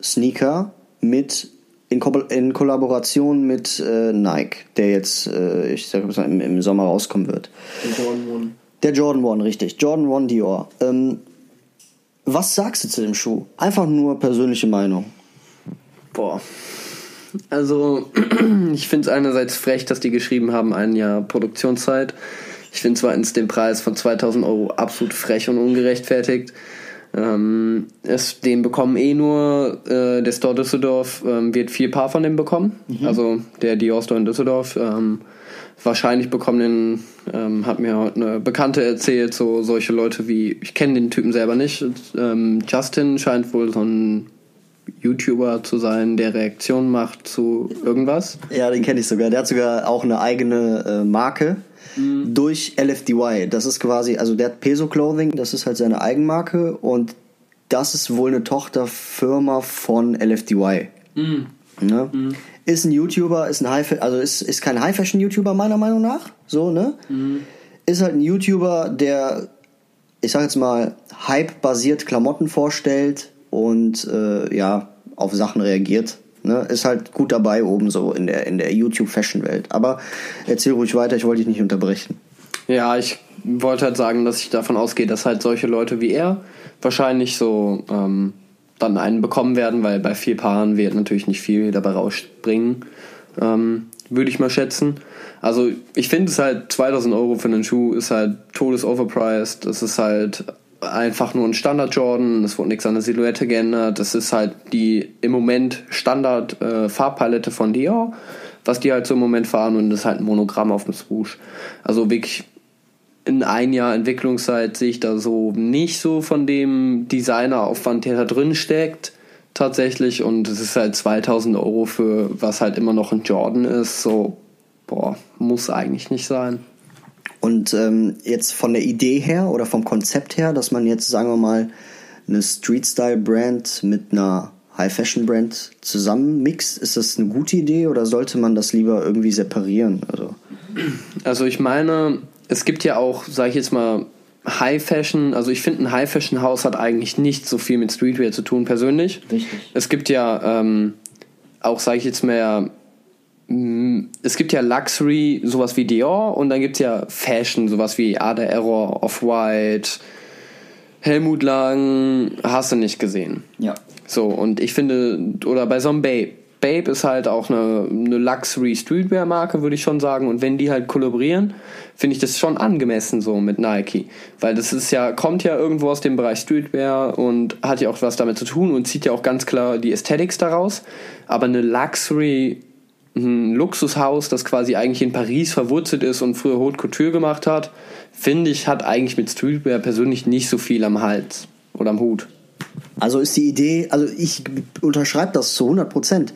Sneaker mit in, Ko in Kollaboration mit äh, Nike, der jetzt, äh, ich sag mal, im, im Sommer rauskommen wird. Der Jordan One. Der Jordan One, richtig. Jordan One Dior. Ähm, was sagst du zu dem Schuh? Einfach nur persönliche Meinung. Boah. Also, ich finde es einerseits frech, dass die geschrieben haben, ein Jahr Produktionszeit. Ich finde zweitens den Preis von 2000 Euro absolut frech und ungerechtfertigt. Ähm, es, den bekommen eh nur, äh, der Store Düsseldorf ähm, wird vier Paar von dem bekommen. Also der Dior Store in Düsseldorf. Ähm, wahrscheinlich bekommen den, ähm, hat mir heute eine Bekannte erzählt, so solche Leute wie, ich kenne den Typen selber nicht. Ähm, Justin scheint wohl so ein YouTuber zu sein, der Reaktionen macht zu irgendwas. Ja, den kenne ich sogar. Der hat sogar auch eine eigene äh, Marke durch LFDY. Das ist quasi, also der hat Peso Clothing, das ist halt seine Eigenmarke und das ist wohl eine Tochterfirma von LFDY. Ne? Ist ein YouTuber, ist ein High, also ist, ist kein High Fashion YouTuber meiner Meinung nach, so ne? Ist halt ein YouTuber, der, ich sag jetzt mal, Hype-basiert Klamotten vorstellt und äh, ja auf Sachen reagiert. Ne? Ist halt gut dabei oben so in der in der YouTube Fashion Welt. Aber erzähl ruhig weiter, ich wollte dich nicht unterbrechen. Ja, ich wollte halt sagen, dass ich davon ausgehe, dass halt solche Leute wie er wahrscheinlich so ähm, dann einen bekommen werden, weil bei vier Paaren wird natürlich nicht viel dabei rausspringen, ähm, würde ich mal schätzen. Also ich finde es halt 2000 Euro für einen Schuh ist halt todes overpriced. Das ist halt einfach nur ein Standard Jordan. Es wurde nichts an der Silhouette geändert. Das ist halt die im Moment Standard äh, Farbpalette von Dior, was die halt so im Moment fahren und das ist halt ein Monogramm auf dem Swoosh. Also wirklich in ein Jahr Entwicklungszeit sehe ich da so nicht so von dem Designeraufwand, der da drin steckt, tatsächlich. Und es ist halt 2000 Euro für was halt immer noch ein Jordan ist. So, boah, muss eigentlich nicht sein. Und ähm, jetzt von der Idee her oder vom Konzept her, dass man jetzt, sagen wir mal, eine Street-Style-Brand mit einer High-Fashion-Brand zusammenmixt, ist das eine gute Idee oder sollte man das lieber irgendwie separieren? Also, Also ich meine, es gibt ja auch, sage ich jetzt mal, High Fashion, also ich finde ein High Fashion Haus hat eigentlich nicht so viel mit Streetwear zu tun persönlich. Richtig. Es gibt ja ähm, auch, sage ich jetzt mal, es gibt ja Luxury, sowas wie Dior und dann gibt es ja Fashion, sowas wie Ada Error, Off-White, Helmut Lang, hast du nicht gesehen. ja. So, und ich finde, oder bei so einem Babe. Babe ist halt auch eine, eine Luxury Streetwear-Marke, würde ich schon sagen. Und wenn die halt kollaborieren, finde ich das schon angemessen so mit Nike. Weil das ist ja, kommt ja irgendwo aus dem Bereich Streetwear und hat ja auch was damit zu tun und zieht ja auch ganz klar die Aesthetics daraus. Aber eine Luxury, ein Luxushaus, das quasi eigentlich in Paris verwurzelt ist und früher Haute Couture gemacht hat, finde ich, hat eigentlich mit Streetwear persönlich nicht so viel am Hals oder am Hut. Also ist die Idee, also ich unterschreibe das zu 100 Prozent.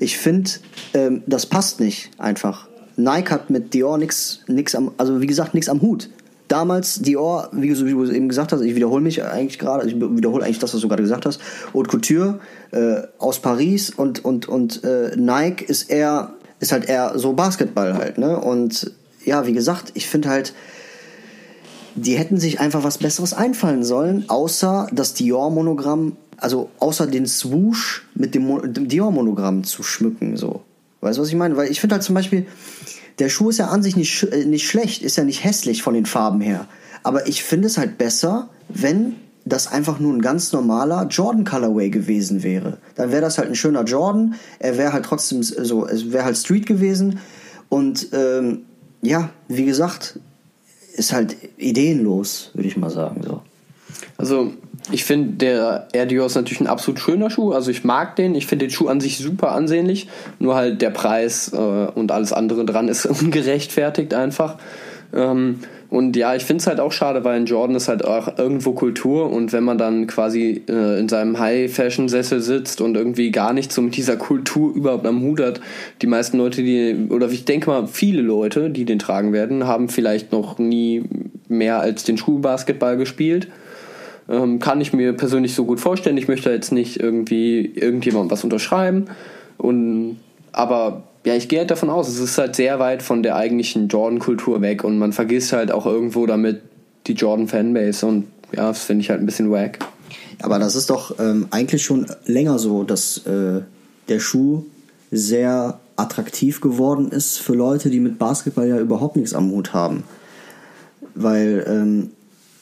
Ich finde, ähm, das passt nicht einfach. Nike hat mit Dior nichts, am, also wie gesagt, nichts am Hut. Damals Dior, wie du eben gesagt hast, ich wiederhole mich eigentlich gerade, ich wiederhole eigentlich das, was du gerade gesagt hast. Haute Couture äh, aus Paris und und und äh, Nike ist eher ist halt eher so Basketball halt, ne? Und ja, wie gesagt, ich finde halt die hätten sich einfach was Besseres einfallen sollen, außer das Dior-Monogramm, also außer den Swoosh mit dem, Mo- dem Dior-Monogramm zu schmücken, so. Weißt du, was ich meine? Weil ich finde halt zum Beispiel, der Schuh ist ja an sich nicht, äh, nicht schlecht, ist ja nicht hässlich von den Farben her. Aber ich finde es halt besser, wenn das einfach nur ein ganz normaler Jordan Colorway gewesen wäre. Dann wäre das halt ein schöner Jordan. Er wäre halt trotzdem so, es wäre halt Street gewesen. Und ähm, ja, wie gesagt, ist halt ideenlos, würde ich mal sagen. So. Also, ich finde, der Air Dior ist natürlich ein absolut schöner Schuh. Also, ich mag den. Ich finde den Schuh an sich super ansehnlich. Nur halt der Preis äh, und alles andere dran ist ungerechtfertigt einfach. Ähm, und ja, ich finde es halt auch schade, weil ein Jordan ist halt auch irgendwo Kultur und wenn man dann quasi äh, in seinem High-Fashion-Sessel sitzt und irgendwie gar nicht so mit dieser Kultur überhaupt am Hut hat, die meisten Leute, die, oder ich denke mal, viele Leute, die den tragen werden, haben vielleicht noch nie mehr als den Schulbasketball gespielt. Ähm, kann ich mir persönlich so gut vorstellen. Ich möchte jetzt nicht irgendwie irgendjemandem was unterschreiben. Und, aber ja, ich gehe halt davon aus, es ist halt sehr weit von der eigentlichen Jordan-Kultur weg und man vergisst halt auch irgendwo damit die Jordan-Fanbase und ja, das finde ich halt ein bisschen wack. Aber das ist doch ähm, eigentlich schon länger so, dass äh, der Schuh sehr attraktiv geworden ist für Leute, die mit Basketball ja überhaupt nichts am Hut haben. Weil, ähm,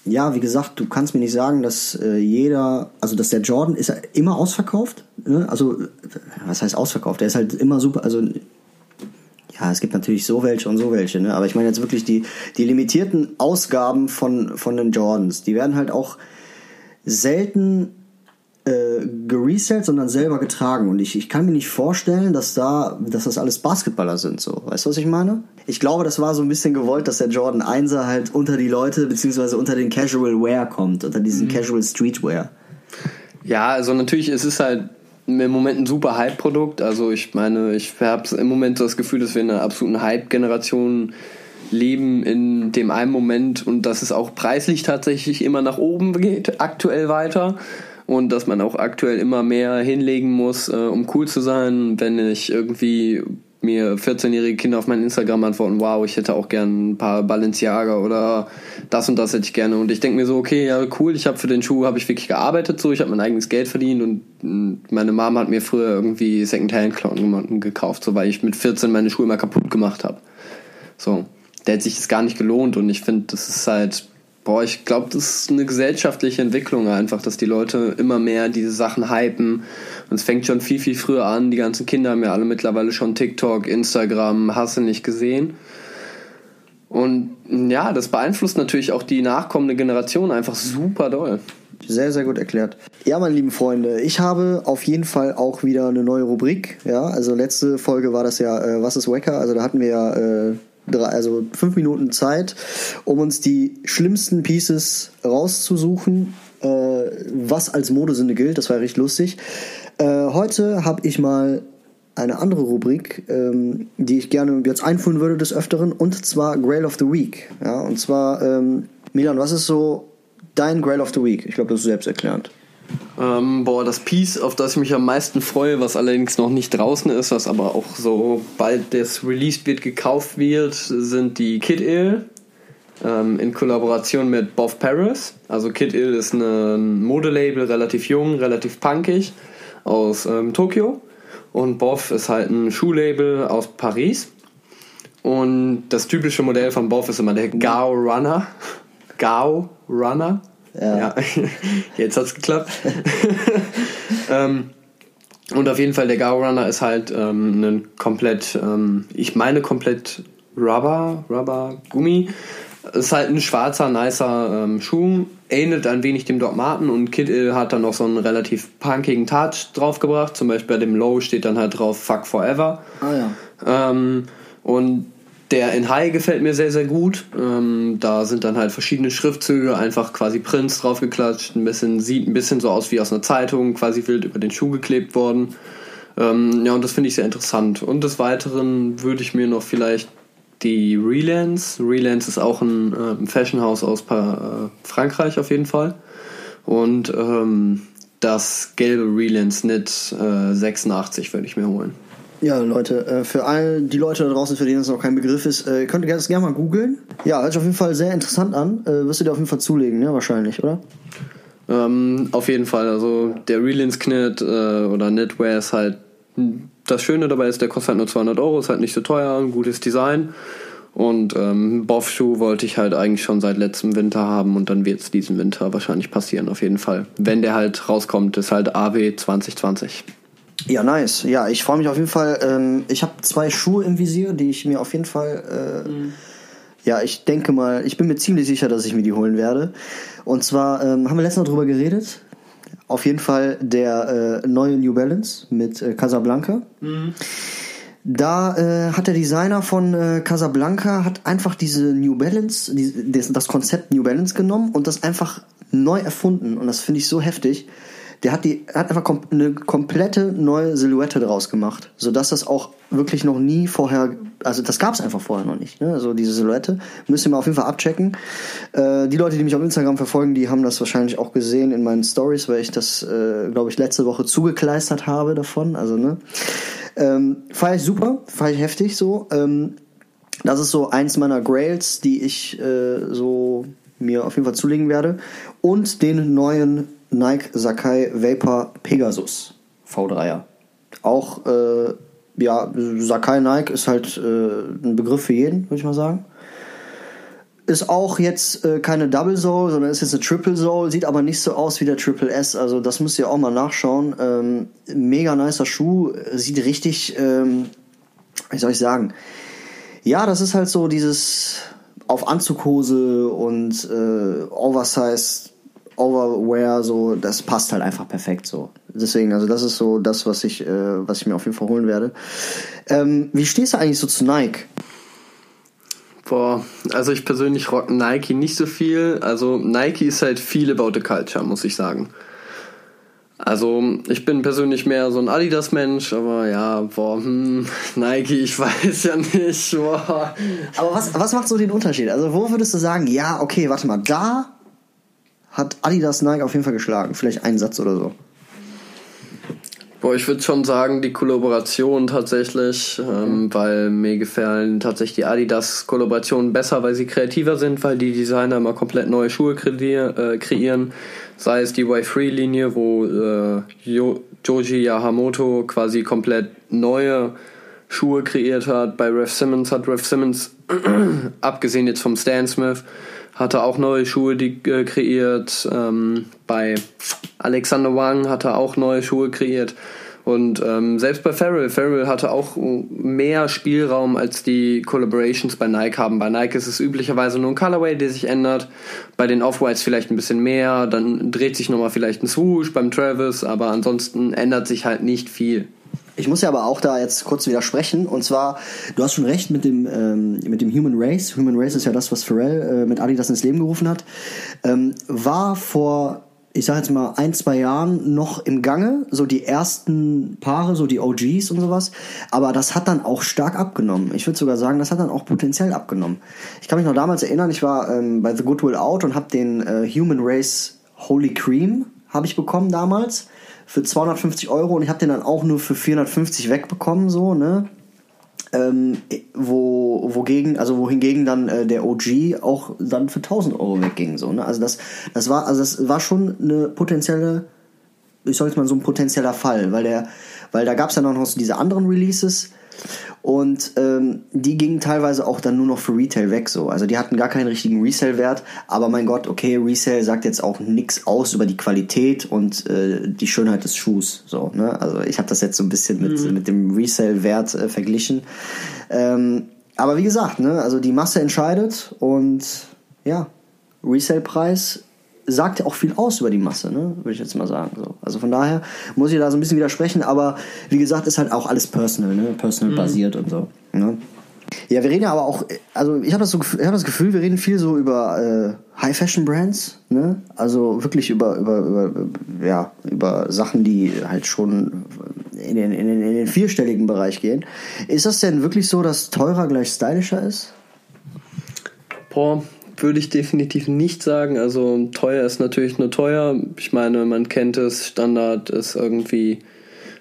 ja, wie gesagt, du kannst mir nicht sagen, dass äh, jeder, also dass der Jordan ist immer ausverkauft. Ne? Also, was heißt ausverkauft? Der ist halt immer super, also ja, es gibt natürlich so welche und so welche, ne? aber ich meine jetzt wirklich die, die limitierten Ausgaben von, von den Jordans, die werden halt auch selten äh, geresellt, sondern selber getragen. Und ich, ich kann mir nicht vorstellen, dass da, dass das alles Basketballer sind, so. Weißt du, was ich meine? Ich glaube, das war so ein bisschen gewollt, dass der Jordan 1er halt unter die Leute, beziehungsweise unter den Casual Wear kommt, unter diesen mhm. Casual Streetwear. Ja, also natürlich, es ist halt im Moment ein super Hype-Produkt. Also ich meine, ich habe im Moment so das Gefühl, dass wir in einer absoluten Hype-Generation leben in dem einen Moment und dass es auch preislich tatsächlich immer nach oben geht, aktuell weiter und dass man auch aktuell immer mehr hinlegen muss, äh, um cool zu sein. Wenn ich irgendwie mir 14-jährige Kinder auf mein Instagram antworten, wow, ich hätte auch gern ein paar Balenciaga oder das und das hätte ich gerne. Und ich denke mir so, okay, ja cool, ich habe für den Schuh habe ich wirklich gearbeitet, so ich habe mein eigenes Geld verdient und mm, meine Mama hat mir früher irgendwie Secondhand-Klamotten gekauft, so weil ich mit 14 meine Schuhe immer kaputt gemacht habe. So, der hat sich das gar nicht gelohnt und ich finde, das ist halt Boah, ich glaube, das ist eine gesellschaftliche Entwicklung einfach, dass die Leute immer mehr diese Sachen hypen. Und es fängt schon viel, viel früher an. Die ganzen Kinder haben ja alle mittlerweile schon TikTok, Instagram, hast nicht gesehen. Und ja, das beeinflusst natürlich auch die nachkommende Generation einfach super doll. Sehr, sehr gut erklärt. Ja, meine lieben Freunde, ich habe auf jeden Fall auch wieder eine neue Rubrik. Ja, also letzte Folge war das ja, äh, was ist Wacker? Also da hatten wir ja äh, drei, also fünf Minuten Zeit, um uns die schlimmsten Pieces rauszusuchen, äh, was als Modesünde gilt. Das war richtig lustig. Äh, heute habe ich mal eine andere Rubrik, ähm, die ich gerne jetzt einführen würde des Öfteren, und zwar Grail of the Week. Ja, und zwar, ähm, Milan, was ist so dein Grail of the Week? Ich glaube, das ist selbst erklärend. Ähm, boah, das Piece, auf das ich mich am meisten freue, was allerdings noch nicht draußen ist, was aber auch so bald das released wird, gekauft wird, sind die Kid Ill ähm, in Kollaboration mit Bob Paris. Also Kid Ill ist ein Modelabel, relativ jung, relativ punkig aus ähm, Tokio. Und Boff ist halt ein Schuhlabel aus Paris. Und das typische Modell von Boff ist immer der Gao Runner. Gao Runner. Ja. ja. Jetzt hat's geklappt. ähm, und auf jeden Fall, der Gao Runner ist halt ähm, ein komplett, ähm, ich meine komplett Rubber, Rubber, Gummi. Ist halt ein schwarzer, nicer ähm, Schuh. Ähnelt ein wenig dem Doc Marten und Kid Ill hat dann noch so einen relativ punkigen Touch draufgebracht. Zum Beispiel bei dem Low steht dann halt drauf Fuck Forever. Ah ja. Ähm, und der in High gefällt mir sehr, sehr gut. Ähm, da sind dann halt verschiedene Schriftzüge, einfach quasi Prints draufgeklatscht. Ein bisschen, sieht ein bisschen so aus wie aus einer Zeitung, quasi wild über den Schuh geklebt worden. Ähm, ja, und das finde ich sehr interessant. Und des Weiteren würde ich mir noch vielleicht die Relance. Relance ist auch ein, äh, Fashionhaus aus pa äh, Frankreich auf jeden Fall. Und ähm, das gelbe Relance Knit äh, 86 würde ich mir holen. Ja, Leute, äh, für all die Leute da draußen, für denen das noch kein Begriff ist, äh, könnt ihr das gerne mal googeln. Ja, hört sich auf jeden Fall sehr interessant an. Äh, wirst du dir auf jeden Fall zulegen, ja, wahrscheinlich, oder? Ähm, auf jeden Fall. Also der Relins Knit äh, oder Knitwear ist halt. Das Schöne dabei ist, der kostet halt nur 200 Euro, ist halt nicht so teuer, ein gutes Design. Und ähm, Boff-Schuh wollte ich halt eigentlich schon seit letztem Winter haben und dann wird es diesen Winter wahrscheinlich passieren, auf jeden Fall. Wenn der halt rauskommt, ist halt AW 2020. Ja, nice. Ja, ich freue mich auf jeden Fall. Ähm, ich habe zwei Schuhe im Visier, die ich mir auf jeden Fall. Äh, mhm. Ja, ich denke mal, ich bin mir ziemlich sicher, dass ich mir die holen werde. Und zwar ähm, haben wir letztens noch drüber geredet. Auf jeden Fall der äh, neue New Balance mit äh, Casablanca. Mhm. Da äh, hat der Designer von äh, Casablanca hat einfach diese New Balance, die, das, das Konzept New Balance genommen und das einfach neu erfunden. Und das finde ich so heftig der hat die hat einfach kom eine komplette neue Silhouette draus gemacht, sodass das auch wirklich noch nie vorher, also das gab es einfach vorher noch nicht. Ne? Also diese Silhouette müsst ihr mal auf jeden Fall abchecken. Äh, die Leute, die mich auf Instagram verfolgen, die haben das wahrscheinlich auch gesehen in meinen Stories, weil ich das, äh, glaube ich, letzte Woche zugekleistert habe davon. Also ne, ähm, feier ich super, feier ich heftig so. Ähm, das ist so eins meiner Grails, die ich äh, so mir auf jeden Fall zulegen werde. Und den neuen Nike Sakai Vapor Pegasus V3er. Auch äh, ja, Sakai Nike ist halt äh, ein Begriff für jeden, würde ich mal sagen. Ist auch jetzt äh, keine Double Soul, sondern ist jetzt eine Triple Soul, sieht aber nicht so aus wie der Triple S. Also das müsst ihr auch mal nachschauen. Ähm, mega nicer Schuh, sieht richtig, ähm, wie soll ich sagen? Ja, das ist halt so dieses auf Anzughose und äh, Oversize Overwear, so, das passt halt einfach perfekt so. Deswegen, also das ist so das, was ich, äh, was ich mir auf jeden Fall holen werde. Ähm, wie stehst du eigentlich so zu Nike? Boah, also ich persönlich rock Nike nicht so viel. Also Nike ist halt viel about the culture, muss ich sagen. Also ich bin persönlich mehr so ein Adidas-Mensch, aber ja, boah, hm, Nike, ich weiß ja nicht. Boah. Aber was, was macht so den Unterschied? Also wo würdest du sagen, ja, okay, warte mal, da hat Adidas Nike auf jeden Fall geschlagen. Vielleicht einen Satz oder so. Boah, ich würde schon sagen, die Kollaboration tatsächlich, ähm, weil mir gefallen tatsächlich die Adidas-Kollaborationen besser, weil sie kreativer sind, weil die Designer immer komplett neue Schuhe äh, kreieren. Sei es die Y3-Linie, wo äh, Joji Yahamoto quasi komplett neue Schuhe kreiert hat. Bei Rev Simmons hat Rev Simmons, abgesehen jetzt vom Stan Smith, hatte auch neue Schuhe die, äh, kreiert. Ähm, bei Alexander Wang hat er auch neue Schuhe kreiert. Und ähm, selbst bei Farrell, Farrell hatte auch mehr Spielraum als die Collaborations bei Nike haben. Bei Nike ist es üblicherweise nur ein Colorway, der sich ändert. Bei den Off-Whites vielleicht ein bisschen mehr. Dann dreht sich nochmal vielleicht ein Swoosh beim Travis, aber ansonsten ändert sich halt nicht viel. Ich muss ja aber auch da jetzt kurz widersprechen. Und zwar, du hast schon recht mit dem, ähm, mit dem Human Race. Human Race ist ja das, was Pharrell äh, mit Adidas ins Leben gerufen hat. Ähm, war vor, ich sag jetzt mal, ein, zwei Jahren noch im Gange. So die ersten Paare, so die OGs und sowas. Aber das hat dann auch stark abgenommen. Ich würde sogar sagen, das hat dann auch potenziell abgenommen. Ich kann mich noch damals erinnern, ich war ähm, bei The Goodwill Out und habe den äh, Human Race Holy Cream habe ich bekommen damals für 250 Euro und ich habe den dann auch nur für 450 wegbekommen, so, ne? Ähm, wo, wogegen, also wohingegen dann äh, der OG auch dann für 1000 Euro wegging, so, ne? Also das, das war, also das war schon eine potenzielle, ich sag jetzt mal so ein potenzieller Fall, weil der, weil da gab es auch noch so diese anderen Releases und ähm, die gingen teilweise auch dann nur noch für Retail weg so. Also die hatten gar keinen richtigen Resale-Wert. Aber mein Gott, okay, Resale sagt jetzt auch nichts aus über die Qualität und äh, die Schönheit des Schuhs. So, ne? Also ich habe das jetzt so ein bisschen mit, mhm. mit dem Resale-Wert äh, verglichen. Ähm, aber wie gesagt, ne, also die Masse entscheidet und ja, Resale-Preis sagt ja auch viel aus über die Masse, ne? würde ich jetzt mal sagen. So. Also von daher muss ich da so ein bisschen widersprechen, aber wie gesagt, ist halt auch alles personal, ne? personal mhm. basiert und so. Ne? Ja, wir reden ja aber auch, also ich habe das, so, hab das Gefühl, wir reden viel so über äh, High-Fashion-Brands, ne? also wirklich über, über, über, ja, über Sachen, die halt schon in den, in, den, in den vierstelligen Bereich gehen. Ist das denn wirklich so, dass teurer gleich stylischer ist? Boah, würde ich definitiv nicht sagen. Also teuer ist natürlich nur teuer. Ich meine, man kennt es, Standard ist irgendwie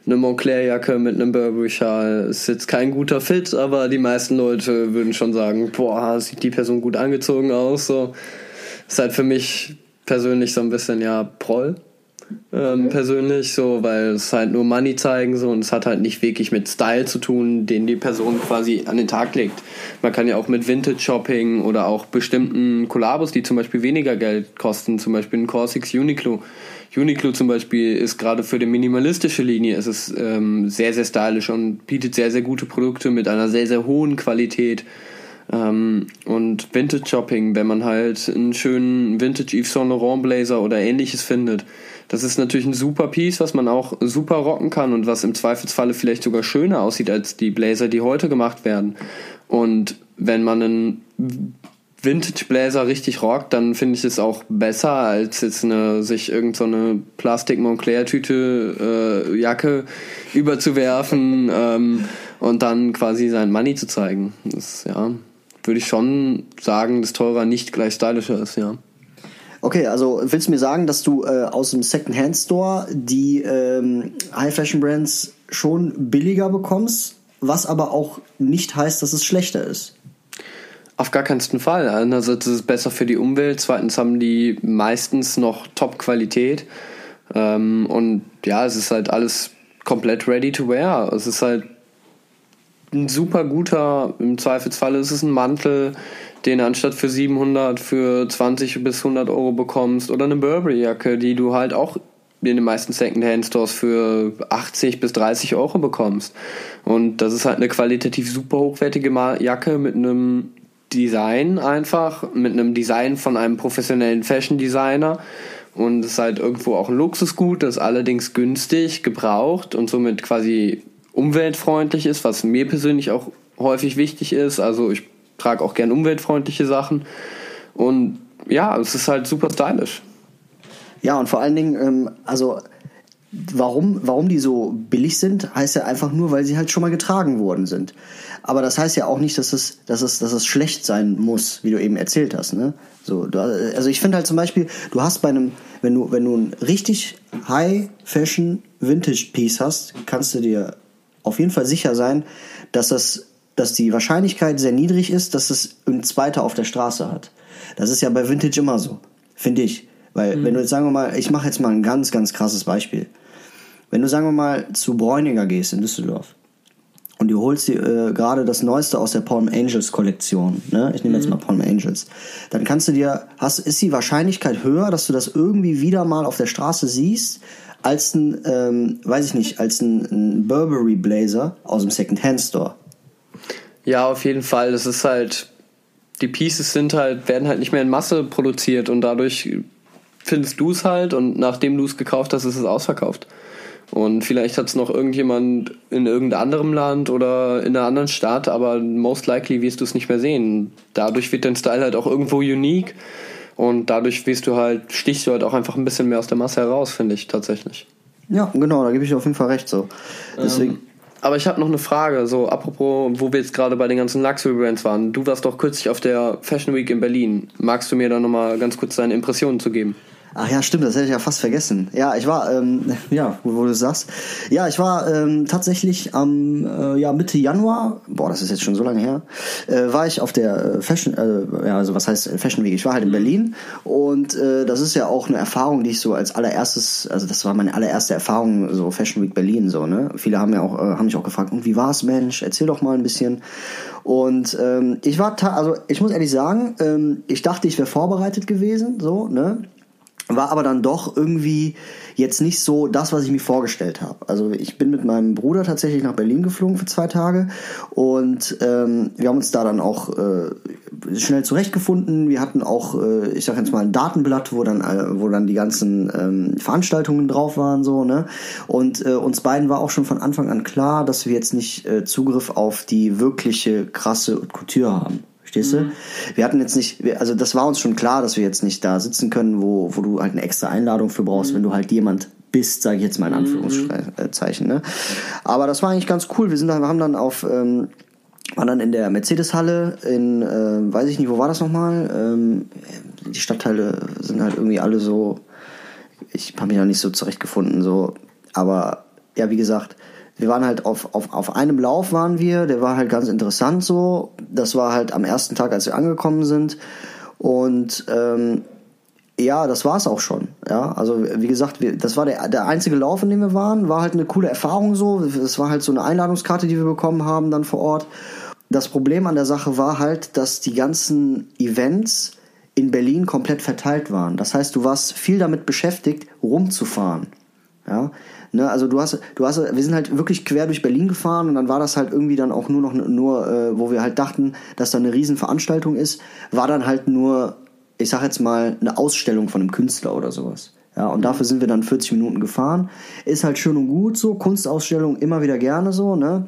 eine Montclair-Jacke mit einem Burberry-Schal. Ist jetzt kein guter Fit, aber die meisten Leute würden schon sagen, boah, sieht die Person gut angezogen aus. So. Ist halt für mich persönlich so ein bisschen, ja, Proll ähm, persönlich, so, weil es halt nur Money zeigen so und es hat halt nicht wirklich mit Style zu tun, den die Person quasi an den Tag legt. Man kann ja auch mit Vintage Shopping oder auch bestimmten Kollabos, die zum Beispiel weniger Geld kosten, zum Beispiel ein Core 6 Uniqlo. Uniqlo zum Beispiel ist gerade für die minimalistische Linie es ist ähm, sehr, sehr stylisch und bietet sehr, sehr gute Produkte mit einer sehr, sehr hohen Qualität. Ähm, und Vintage Shopping, wenn man halt einen schönen Vintage Yves Saint Laurent Blazer oder ähnliches findet, das ist natürlich ein super Piece, was man auch super rocken kann und was im Zweifelsfalle vielleicht sogar schöner aussieht als die Blazer, die heute gemacht werden. Und wenn man einen Vintage Blazer richtig rockt, dann finde ich es auch besser, als jetzt eine, sich irgendeine so Plastik Montclair Tüte äh, Jacke überzuwerfen ähm, und dann quasi sein Money zu zeigen. Das, ja, würde ich schon sagen, dass teurer nicht gleich stylischer ist, ja. Okay, also willst du mir sagen, dass du äh, aus dem Second-Hand Store die ähm, High-Fashion-Brands schon billiger bekommst, was aber auch nicht heißt, dass es schlechter ist? Auf gar keinen Fall. Einerseits ist es besser für die Umwelt, zweitens haben die meistens noch Top-Qualität. Ähm, und ja, es ist halt alles komplett ready to wear. Es ist halt ein super guter, im Zweifelsfall ist es ein Mantel, den anstatt für 700 für 20 bis 100 Euro bekommst oder eine Burberry-Jacke, die du halt auch in den meisten Second-Hand-Stores für 80 bis 30 Euro bekommst. Und das ist halt eine qualitativ super hochwertige Jacke mit einem Design einfach, mit einem Design von einem professionellen Fashion-Designer. Und es ist halt irgendwo auch ein Luxusgut, das allerdings günstig, gebraucht und somit quasi umweltfreundlich ist, was mir persönlich auch häufig wichtig ist. Also ich trage auch gern umweltfreundliche Sachen. Und ja, es ist halt super stylisch. Ja, und vor allen Dingen, ähm, also warum, warum die so billig sind, heißt ja einfach nur, weil sie halt schon mal getragen worden sind. Aber das heißt ja auch nicht, dass es, dass es, dass es schlecht sein muss, wie du eben erzählt hast. Ne? So, du, also ich finde halt zum Beispiel, du hast bei einem, wenn du, wenn du ein richtig High Fashion Vintage Piece hast, kannst du dir auf jeden Fall sicher sein, dass das, dass die Wahrscheinlichkeit sehr niedrig ist, dass es ein zweiter auf der Straße hat. Das ist ja bei Vintage immer so, finde ich. Weil, mhm. wenn du jetzt sagen wir mal, ich mache jetzt mal ein ganz, ganz krasses Beispiel. Wenn du sagen wir mal zu Bräuninger gehst in Düsseldorf und du holst dir äh, gerade das Neueste aus der Palm Angels Kollektion, ne? Ich nehme mhm. jetzt mal Palm Angels, dann kannst du dir, hast, ist die Wahrscheinlichkeit höher, dass du das irgendwie wieder mal auf der Straße siehst, als ein, ähm, weiß ich nicht, als ein, ein Burberry Blazer aus dem Secondhand Store. Ja, auf jeden Fall. Das ist halt, die Pieces sind halt, werden halt nicht mehr in Masse produziert und dadurch findest du es halt und nachdem du es gekauft hast, ist es ausverkauft. Und vielleicht hat es noch irgendjemand in irgendeinem anderen Land oder in einer anderen Stadt, aber most likely wirst du es nicht mehr sehen. Dadurch wird dein Style halt auch irgendwo unique und dadurch wirst du halt, stichst du halt auch einfach ein bisschen mehr aus der Masse heraus, finde ich tatsächlich. Ja, genau, da gebe ich auf jeden Fall recht so. Deswegen. Ähm, aber ich habe noch eine Frage, so apropos, wo wir jetzt gerade bei den ganzen Luxury Brands waren. Du warst doch kürzlich auf der Fashion Week in Berlin. Magst du mir da nochmal ganz kurz deine Impressionen zu geben? Ach ja, stimmt, das hätte ich ja fast vergessen. Ja, ich war, ähm, ja, wo, du sagst. Ja, ich war ähm, tatsächlich am äh, ja, Mitte Januar, boah, das ist jetzt schon so lange her, äh, war ich auf der äh, Fashion, äh, ja, also was heißt Fashion Week? Ich war halt in mhm. Berlin und äh, das ist ja auch eine Erfahrung, die ich so als allererstes, also das war meine allererste Erfahrung, so Fashion Week Berlin, so, ne? Viele haben ja auch, äh, haben mich auch gefragt, und wie war's, Mensch? Erzähl doch mal ein bisschen. Und ähm, ich war, also ich muss ehrlich sagen, ähm, ich dachte, ich wäre vorbereitet gewesen, so, ne? War aber dann doch irgendwie jetzt nicht so das, was ich mir vorgestellt habe. Also ich bin mit meinem Bruder tatsächlich nach Berlin geflogen für zwei Tage und ähm, wir haben uns da dann auch äh, schnell zurechtgefunden. Wir hatten auch, äh, ich sag jetzt mal, ein Datenblatt, wo dann, äh, wo dann die ganzen ähm, Veranstaltungen drauf waren, so ne. Und äh, uns beiden war auch schon von Anfang an klar, dass wir jetzt nicht äh, Zugriff auf die wirkliche krasse Couture haben. Verstehst mhm. du? Wir hatten jetzt nicht, also das war uns schon klar, dass wir jetzt nicht da sitzen können, wo, wo du halt eine extra Einladung für brauchst, mhm. wenn du halt jemand bist, sage ich jetzt mal in mhm. Anführungszeichen. Ne? Aber das war eigentlich ganz cool. Wir sind dann, wir haben dann auf ähm, waren dann in der Mercedes-Halle in, äh, weiß ich nicht, wo war das nochmal? Ähm, die Stadtteile sind halt irgendwie alle so, ich habe mich noch nicht so zurechtgefunden, so, aber ja, wie gesagt, wir waren halt auf, auf, auf einem Lauf waren wir, der war halt ganz interessant so. Das war halt am ersten Tag, als wir angekommen sind. Und ähm, ja, das war's auch schon. Ja, also wie gesagt, wir, das war der, der einzige Lauf, in dem wir waren. War halt eine coole Erfahrung so. Es war halt so eine Einladungskarte, die wir bekommen haben dann vor Ort. Das Problem an der Sache war halt, dass die ganzen Events in Berlin komplett verteilt waren. Das heißt, du warst viel damit beschäftigt, rumzufahren. Ja, Ne, also du hast, du hast, wir sind halt wirklich quer durch Berlin gefahren und dann war das halt irgendwie dann auch nur noch nur, äh, wo wir halt dachten, dass da eine Riesenveranstaltung ist, war dann halt nur, ich sag jetzt mal, eine Ausstellung von einem Künstler oder sowas. Ja, und dafür sind wir dann 40 Minuten gefahren. Ist halt schön und gut so, Kunstausstellung immer wieder gerne so, ne?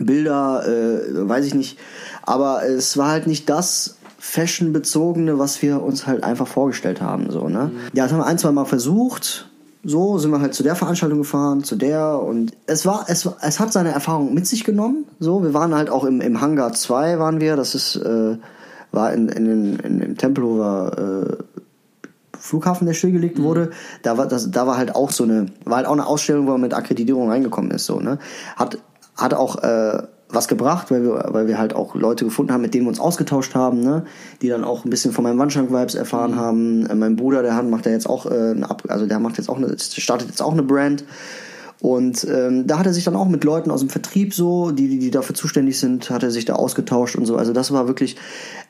Bilder, äh, weiß ich nicht. Aber es war halt nicht das Fashion-bezogene, was wir uns halt einfach vorgestellt haben, so, ne? Ja, das haben wir ein, zwei Mal versucht so sind wir halt zu der Veranstaltung gefahren, zu der und es war, es, es hat seine Erfahrung mit sich genommen. So, wir waren halt auch im, im Hangar 2 waren wir, das ist, äh, war in, in, in, in im Tempelhofer äh, Flughafen, der stillgelegt mhm. wurde. Da war, das, da war halt auch so eine, war halt auch eine Ausstellung, wo man mit Akkreditierung reingekommen ist, so, ne. Hat, hat auch, äh, was gebracht, weil wir, weil wir halt auch Leute gefunden haben, mit denen wir uns ausgetauscht haben, ne? die dann auch ein bisschen von meinen Wandschrank-Vibes erfahren mhm. haben. Äh, mein Bruder, der hat, macht ja jetzt auch äh, eine Ab also der macht jetzt auch eine, startet jetzt auch eine Brand. Und ähm, da hat er sich dann auch mit Leuten aus dem Vertrieb so, die, die, dafür zuständig sind, hat er sich da ausgetauscht und so. Also das war wirklich,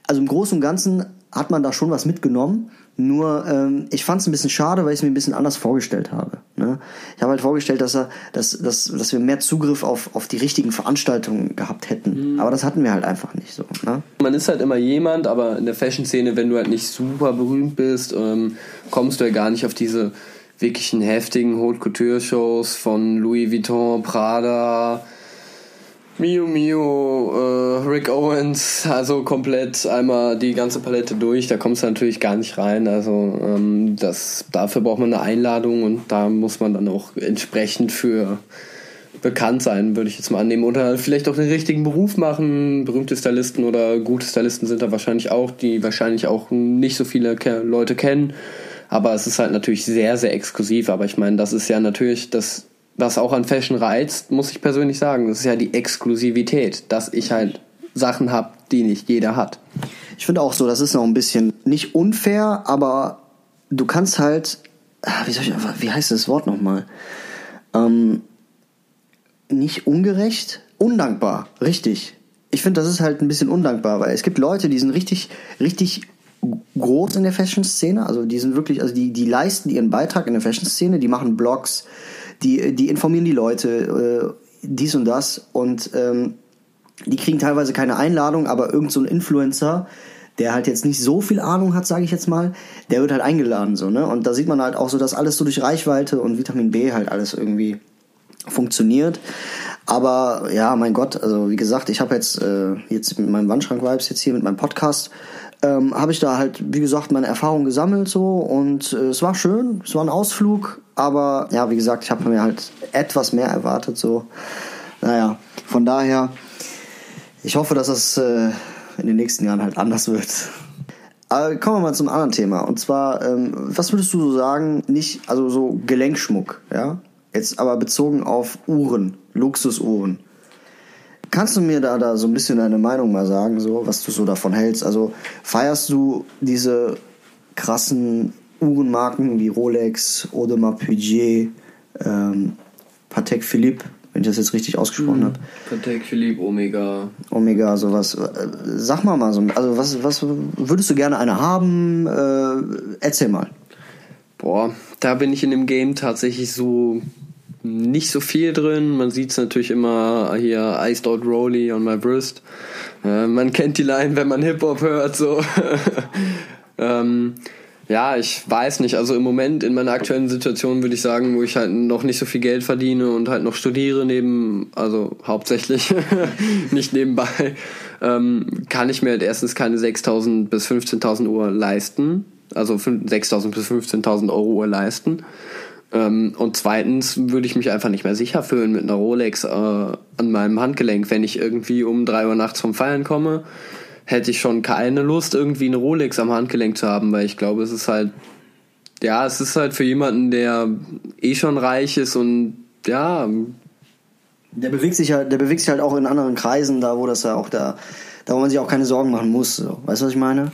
also im Großen und Ganzen hat man da schon was mitgenommen. Nur ähm, ich fand es ein bisschen schade, weil ich es mir ein bisschen anders vorgestellt habe. Ne? Ich habe halt vorgestellt, dass er, dass, dass, dass wir mehr Zugriff auf, auf die richtigen Veranstaltungen gehabt hätten. Mhm. Aber das hatten wir halt einfach nicht so. Ne? Man ist halt immer jemand, aber in der Fashion-Szene, wenn du halt nicht super berühmt bist, ähm, kommst du ja gar nicht auf diese wirklichen heftigen Haute Couture Shows von Louis Vuitton, Prada, Mio Mio, äh, Rick Owens, also komplett einmal die ganze Palette durch. Da kommst du natürlich gar nicht rein. Also ähm, das, dafür braucht man eine Einladung und da muss man dann auch entsprechend für bekannt sein, würde ich jetzt mal annehmen. Oder vielleicht auch den richtigen Beruf machen. Berühmte Stylisten oder gute Stylisten sind da wahrscheinlich auch, die wahrscheinlich auch nicht so viele Leute kennen. Aber es ist halt natürlich sehr, sehr exklusiv. Aber ich meine, das ist ja natürlich das was auch an Fashion reizt, muss ich persönlich sagen, das ist ja die Exklusivität, dass ich halt Sachen habe, die nicht jeder hat. Ich finde auch so, das ist noch ein bisschen nicht unfair, aber du kannst halt, ah, wie, soll ich, wie heißt das Wort nochmal? Ähm, nicht ungerecht, undankbar, richtig. Ich finde, das ist halt ein bisschen undankbar, weil es gibt Leute, die sind richtig, richtig groß in der Fashion-Szene, also die sind wirklich, also die, die leisten ihren Beitrag in der Fashion-Szene, die machen Blogs, die, die informieren die Leute, äh, dies und das und ähm, die kriegen teilweise keine Einladung, aber irgend so ein Influencer, der halt jetzt nicht so viel Ahnung hat, sage ich jetzt mal, der wird halt eingeladen so, ne? Und da sieht man halt auch so, dass alles so durch Reichweite und Vitamin B halt alles irgendwie funktioniert. Aber ja, mein Gott, also wie gesagt, ich habe jetzt äh, jetzt mit meinem Wandschrank-Vibes jetzt hier mit meinem Podcast ähm, habe ich da halt, wie gesagt, meine Erfahrungen gesammelt so und äh, es war schön, es war ein Ausflug, aber ja, wie gesagt, ich habe mir halt etwas mehr erwartet so. Naja, von daher, ich hoffe, dass das äh, in den nächsten Jahren halt anders wird. Aber kommen wir mal zum anderen Thema. Und zwar, ähm, was würdest du so sagen, nicht, also so Gelenkschmuck, ja? Jetzt aber bezogen auf Uhren, Luxusuhren. Kannst du mir da, da so ein bisschen deine Meinung mal sagen, so, was du so davon hältst? Also feierst du diese krassen Uhrenmarken wie Rolex, Audemars Piguet, ähm, Patek Philippe, wenn ich das jetzt richtig ausgesprochen mhm. habe. Patek Philippe, Omega. Omega, sowas. Sag mal mal so, also was, was würdest du gerne eine haben? Äh, erzähl mal. Boah, da bin ich in dem Game tatsächlich so nicht so viel drin. Man sieht es natürlich immer hier Iced Out Rolly on my wrist. Äh, man kennt die Line, wenn man Hip-Hop hört, so. ähm, ja, ich weiß nicht. Also im Moment in meiner aktuellen Situation würde ich sagen, wo ich halt noch nicht so viel Geld verdiene und halt noch studiere neben, also hauptsächlich, nicht nebenbei, ähm, kann ich mir halt erstens keine 6.000 bis 15.000 Uhr leisten. Also 6.000 bis 15.000 Euro Uhr leisten. Ähm, und zweitens würde ich mich einfach nicht mehr sicher fühlen mit einer Rolex äh, an meinem Handgelenk, wenn ich irgendwie um drei Uhr nachts vom Feiern komme, hätte ich schon keine Lust, irgendwie eine Rolex am Handgelenk zu haben, weil ich glaube, es ist halt, ja, es ist halt für jemanden, der eh schon reich ist und ja. Der bewegt sich halt, der bewegt sich halt auch in anderen Kreisen, da wo das ja auch da, da wo man sich auch keine Sorgen machen muss. So. Weißt du, was ich meine?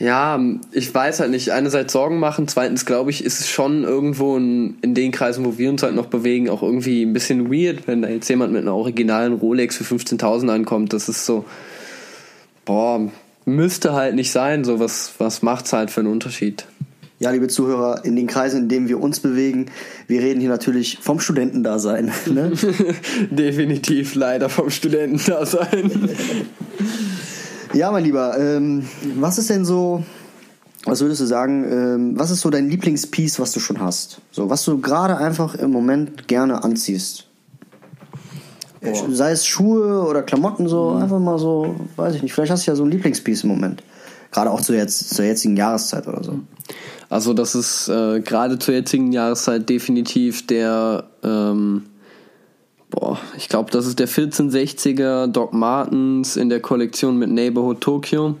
Ja, ich weiß halt nicht. Einerseits Sorgen machen, zweitens glaube ich, ist es schon irgendwo in, in, den Kreisen, wo wir uns halt noch bewegen, auch irgendwie ein bisschen weird, wenn da jetzt jemand mit einer originalen Rolex für 15.000 ankommt. Das ist so, boah, müsste halt nicht sein. So, was, was macht's halt für einen Unterschied? Ja, liebe Zuhörer, in den Kreisen, in denen wir uns bewegen, wir reden hier natürlich vom Studentendasein. Ne? Definitiv leider vom Studentendasein. Ja, mein Lieber, ähm, was ist denn so, was würdest du sagen, ähm, was ist so dein Lieblingspiece, was du schon hast? So, was du gerade einfach im Moment gerne anziehst? Boah. Sei es Schuhe oder Klamotten, so mhm. einfach mal so, weiß ich nicht, vielleicht hast du ja so ein Lieblingspiece im Moment. Gerade auch zu jetzt, zur jetzigen Jahreszeit oder so. Also das ist äh, gerade zur jetzigen Jahreszeit definitiv der ähm, boah, ich glaube, das ist der 1460er Doc Martens in der Kollektion mit Neighborhood Tokyo.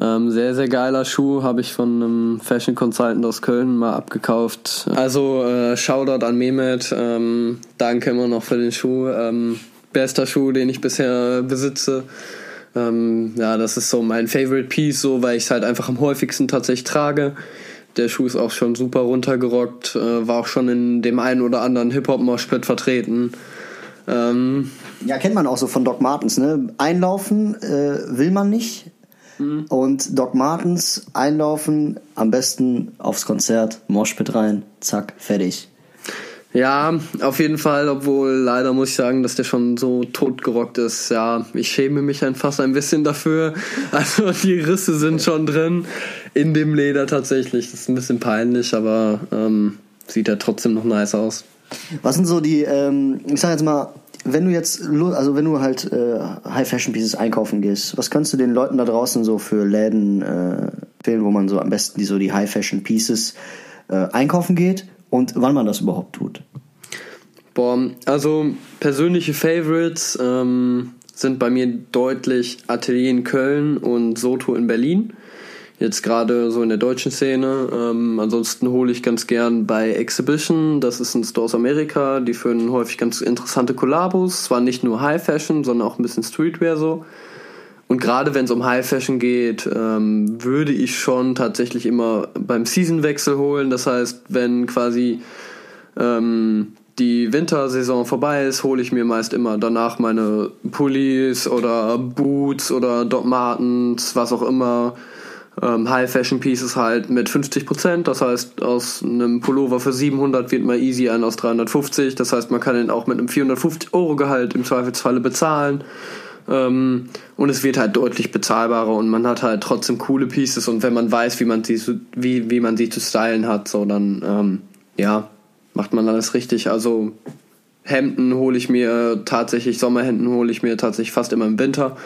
Ähm, sehr, sehr geiler Schuh, habe ich von einem Fashion Consultant aus Köln mal abgekauft. Also äh, Shoutout an Mehmet, ähm, danke immer noch für den Schuh. Ähm, bester Schuh, den ich bisher besitze. Ähm, ja, das ist so mein Favorite Piece, so weil ich es halt einfach am häufigsten tatsächlich trage. Der Schuh ist auch schon super runtergerockt, äh, war auch schon in dem einen oder anderen Hip-Hop-Moshpit vertreten. Ähm, ja, kennt man auch so von Doc Martens, ne? Einlaufen äh, will man nicht. Mhm. Und Doc Martens einlaufen, am besten aufs Konzert, Moshpit rein, zack, fertig. Ja, auf jeden Fall, obwohl leider muss ich sagen, dass der schon so totgerockt ist. Ja, ich schäme mich einfach ein bisschen dafür. Also die Risse sind schon drin in dem Leder tatsächlich. Das ist ein bisschen peinlich, aber ähm, sieht ja trotzdem noch nice aus. Was sind so die, ähm, ich sag jetzt mal, wenn du jetzt, also wenn du halt äh, High Fashion Pieces einkaufen gehst, was kannst du den Leuten da draußen so für Läden äh, empfehlen, wo man so am besten die so die High Fashion Pieces äh, einkaufen geht und wann man das überhaupt tut? Boah, also persönliche Favorites ähm, sind bei mir deutlich Atelier in Köln und Soto in Berlin. Jetzt gerade so in der deutschen Szene. Ähm, ansonsten hole ich ganz gern bei Exhibition, das ist ein Store aus Amerika, die führen häufig ganz interessante Kollabos. Zwar nicht nur High Fashion, sondern auch ein bisschen Streetwear so. Und gerade wenn es um High Fashion geht, ähm, würde ich schon tatsächlich immer beim Seasonwechsel holen. Das heißt, wenn quasi ähm, die Wintersaison vorbei ist, hole ich mir meist immer danach meine Pullis oder Boots oder Doc Martens, was auch immer ähm, High Fashion Pieces halt mit 50 Prozent. Das heißt, aus einem Pullover für 700 wird mal easy ein aus 350. Das heißt, man kann den auch mit einem 450 Euro Gehalt im Zweifelsfalle bezahlen. Ähm, und es wird halt deutlich bezahlbarer und man hat halt trotzdem coole Pieces. Und wenn man weiß, wie man sie, wie, wie man sie zu stylen hat, so dann, ähm, ja, macht man alles richtig. Also Hemden hole ich mir tatsächlich, Sommerhemden hole ich mir tatsächlich fast immer im Winter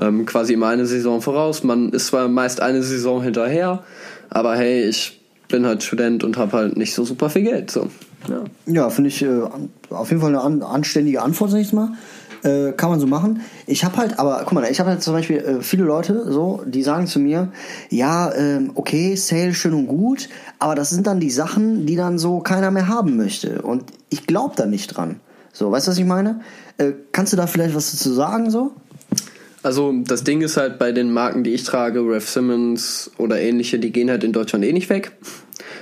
ähm, quasi immer eine Saison voraus. Man ist zwar meist eine Saison hinterher, aber hey, ich bin halt Student und habe halt nicht so super viel Geld. So. Ja, ja finde ich äh, auf jeden Fall eine an, anständige Antwort, sag ich mal. Äh, kann man so machen. Ich habe halt, aber guck mal, ich habe halt zum Beispiel äh, viele Leute, so, die sagen zu mir, ja, ähm, okay, Sale schön und gut, aber das sind dann die Sachen, die dann so keiner mehr haben möchte. Und ich glaube da nicht dran. So, weißt du, was ich meine? Äh, kannst du da vielleicht was dazu sagen, so? Also das Ding ist halt bei den Marken, die ich trage, Rev Simmons oder ähnliche, die gehen halt in Deutschland eh nicht weg.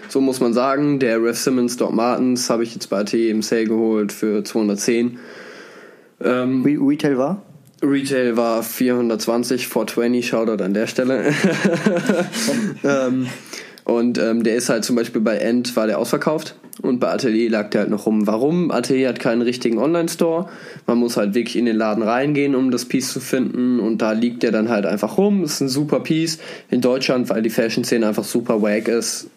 So muss man sagen. Der Rev Simmons Doc Martens habe ich jetzt bei AT im Sale geholt für 210. Ähm, Retail war? Retail war 420, 420, Shoutout an der Stelle. ähm, und ähm, der ist halt zum Beispiel bei End war der ausverkauft und bei Atelier lag der halt noch rum. Warum? Atelier hat keinen richtigen Online-Store. Man muss halt wirklich in den Laden reingehen, um das Piece zu finden und da liegt der dann halt einfach rum. Ist ein super Piece. In Deutschland, weil die Fashion-Szene einfach super wack ist.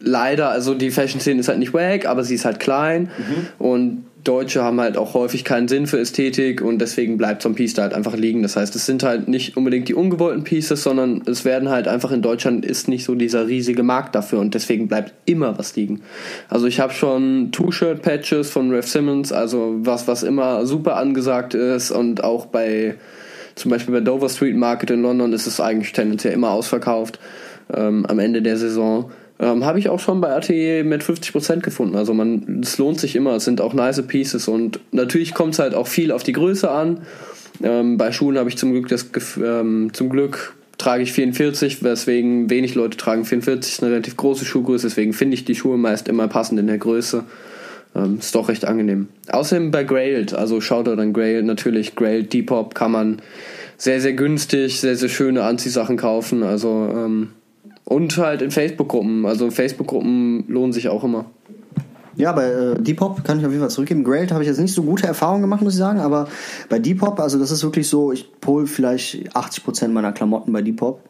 Leider, also die Fashion-Szene ist halt nicht wack, aber sie ist halt klein mhm. und Deutsche haben halt auch häufig keinen Sinn für Ästhetik und deswegen bleibt so ein Piece da halt einfach liegen. Das heißt, es sind halt nicht unbedingt die ungewollten Pieces, sondern es werden halt einfach in Deutschland ist nicht so dieser riesige Markt dafür und deswegen bleibt immer was liegen. Also ich habe schon Two-Shirt-Patches von Rev Simmons, also was, was immer super angesagt ist und auch bei zum Beispiel bei Dover Street Market in London ist es eigentlich tendenziell immer ausverkauft ähm, am Ende der Saison. Ähm, Habe ich auch schon bei ATE mit 50% gefunden. Also man, es lohnt sich immer. Es sind auch nice Pieces und natürlich kommt es halt auch viel auf die Größe an. Ähm, bei Schuhen habe ich zum Glück das ähm, zum Glück trage ich 44, weswegen wenig Leute tragen 44, ist eine relativ große Schuhgröße, deswegen finde ich die Schuhe meist immer passend in der Größe. Ähm, ist doch recht angenehm. Außerdem bei Grailed, also schaut an Grailed natürlich, Grailed Depop kann man sehr, sehr günstig, sehr, sehr schöne Anziehsachen kaufen. Also ähm, und halt in Facebook-Gruppen. Also Facebook-Gruppen lohnen sich auch immer. Ja, bei äh, Depop kann ich auf jeden Fall zurückgeben. Grailed habe ich jetzt nicht so gute Erfahrungen gemacht, muss ich sagen, aber bei Depop, also das ist wirklich so, ich hole vielleicht 80% meiner Klamotten bei Depop.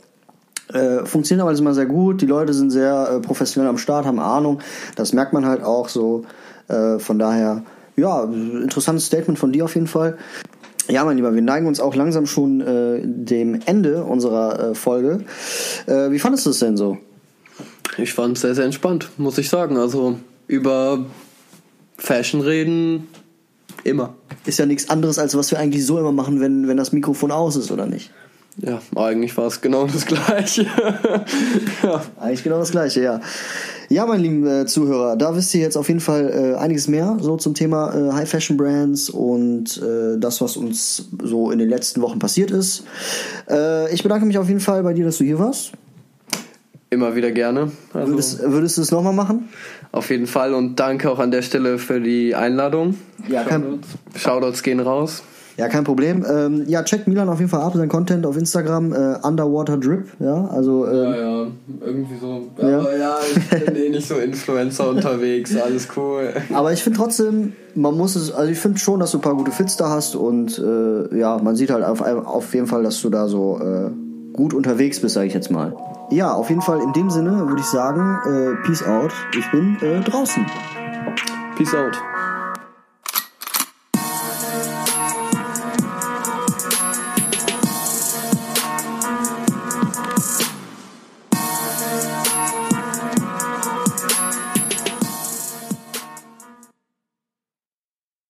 Äh, funktioniert aber immer sehr gut, die Leute sind sehr äh, professionell am Start, haben Ahnung, das merkt man halt auch so. Äh, von daher, ja, interessantes Statement von dir auf jeden Fall. Ja, mein Lieber, wir neigen uns auch langsam schon äh, dem Ende unserer äh, Folge. Äh, wie fandest du es denn so? Ich fand es sehr, sehr entspannt, muss ich sagen. Also über Fashion reden immer. Ist ja nichts anderes, als was wir eigentlich so immer machen, wenn, wenn das Mikrofon aus ist, oder nicht? Ja, eigentlich war es genau das Gleiche. ja. Eigentlich genau das Gleiche, ja. Ja, meine lieben äh, Zuhörer, da wisst ihr jetzt auf jeden Fall äh, einiges mehr so zum Thema äh, High Fashion Brands und äh, das, was uns so in den letzten Wochen passiert ist. Äh, ich bedanke mich auf jeden Fall bei dir, dass du hier warst. Immer wieder gerne. Also Würdest, würdest du es nochmal machen? auf jeden Fall und danke auch an der Stelle für die Einladung. Ja, kein, Shoutouts, Shoutouts gehen raus. Ja, kein Problem. Ähm, ja, checkt Milan auf jeden Fall ab, sein Content auf Instagram, äh, Underwater Drip, ja, also äh, Ja, ja, irgendwie so. Ja. Aber ja, ich bin eh nicht so Influencer unterwegs, alles cool. Aber ich finde trotzdem, man muss es, also ich finde schon, dass du ein paar gute Fits da hast und äh, ja, man sieht halt auf, auf jeden Fall, dass du da so äh, gut unterwegs bist, sage ich jetzt mal. Ja, auf jeden Fall in dem Sinne würde ich sagen, äh, Peace out. Ich bin äh, draußen. Peace out.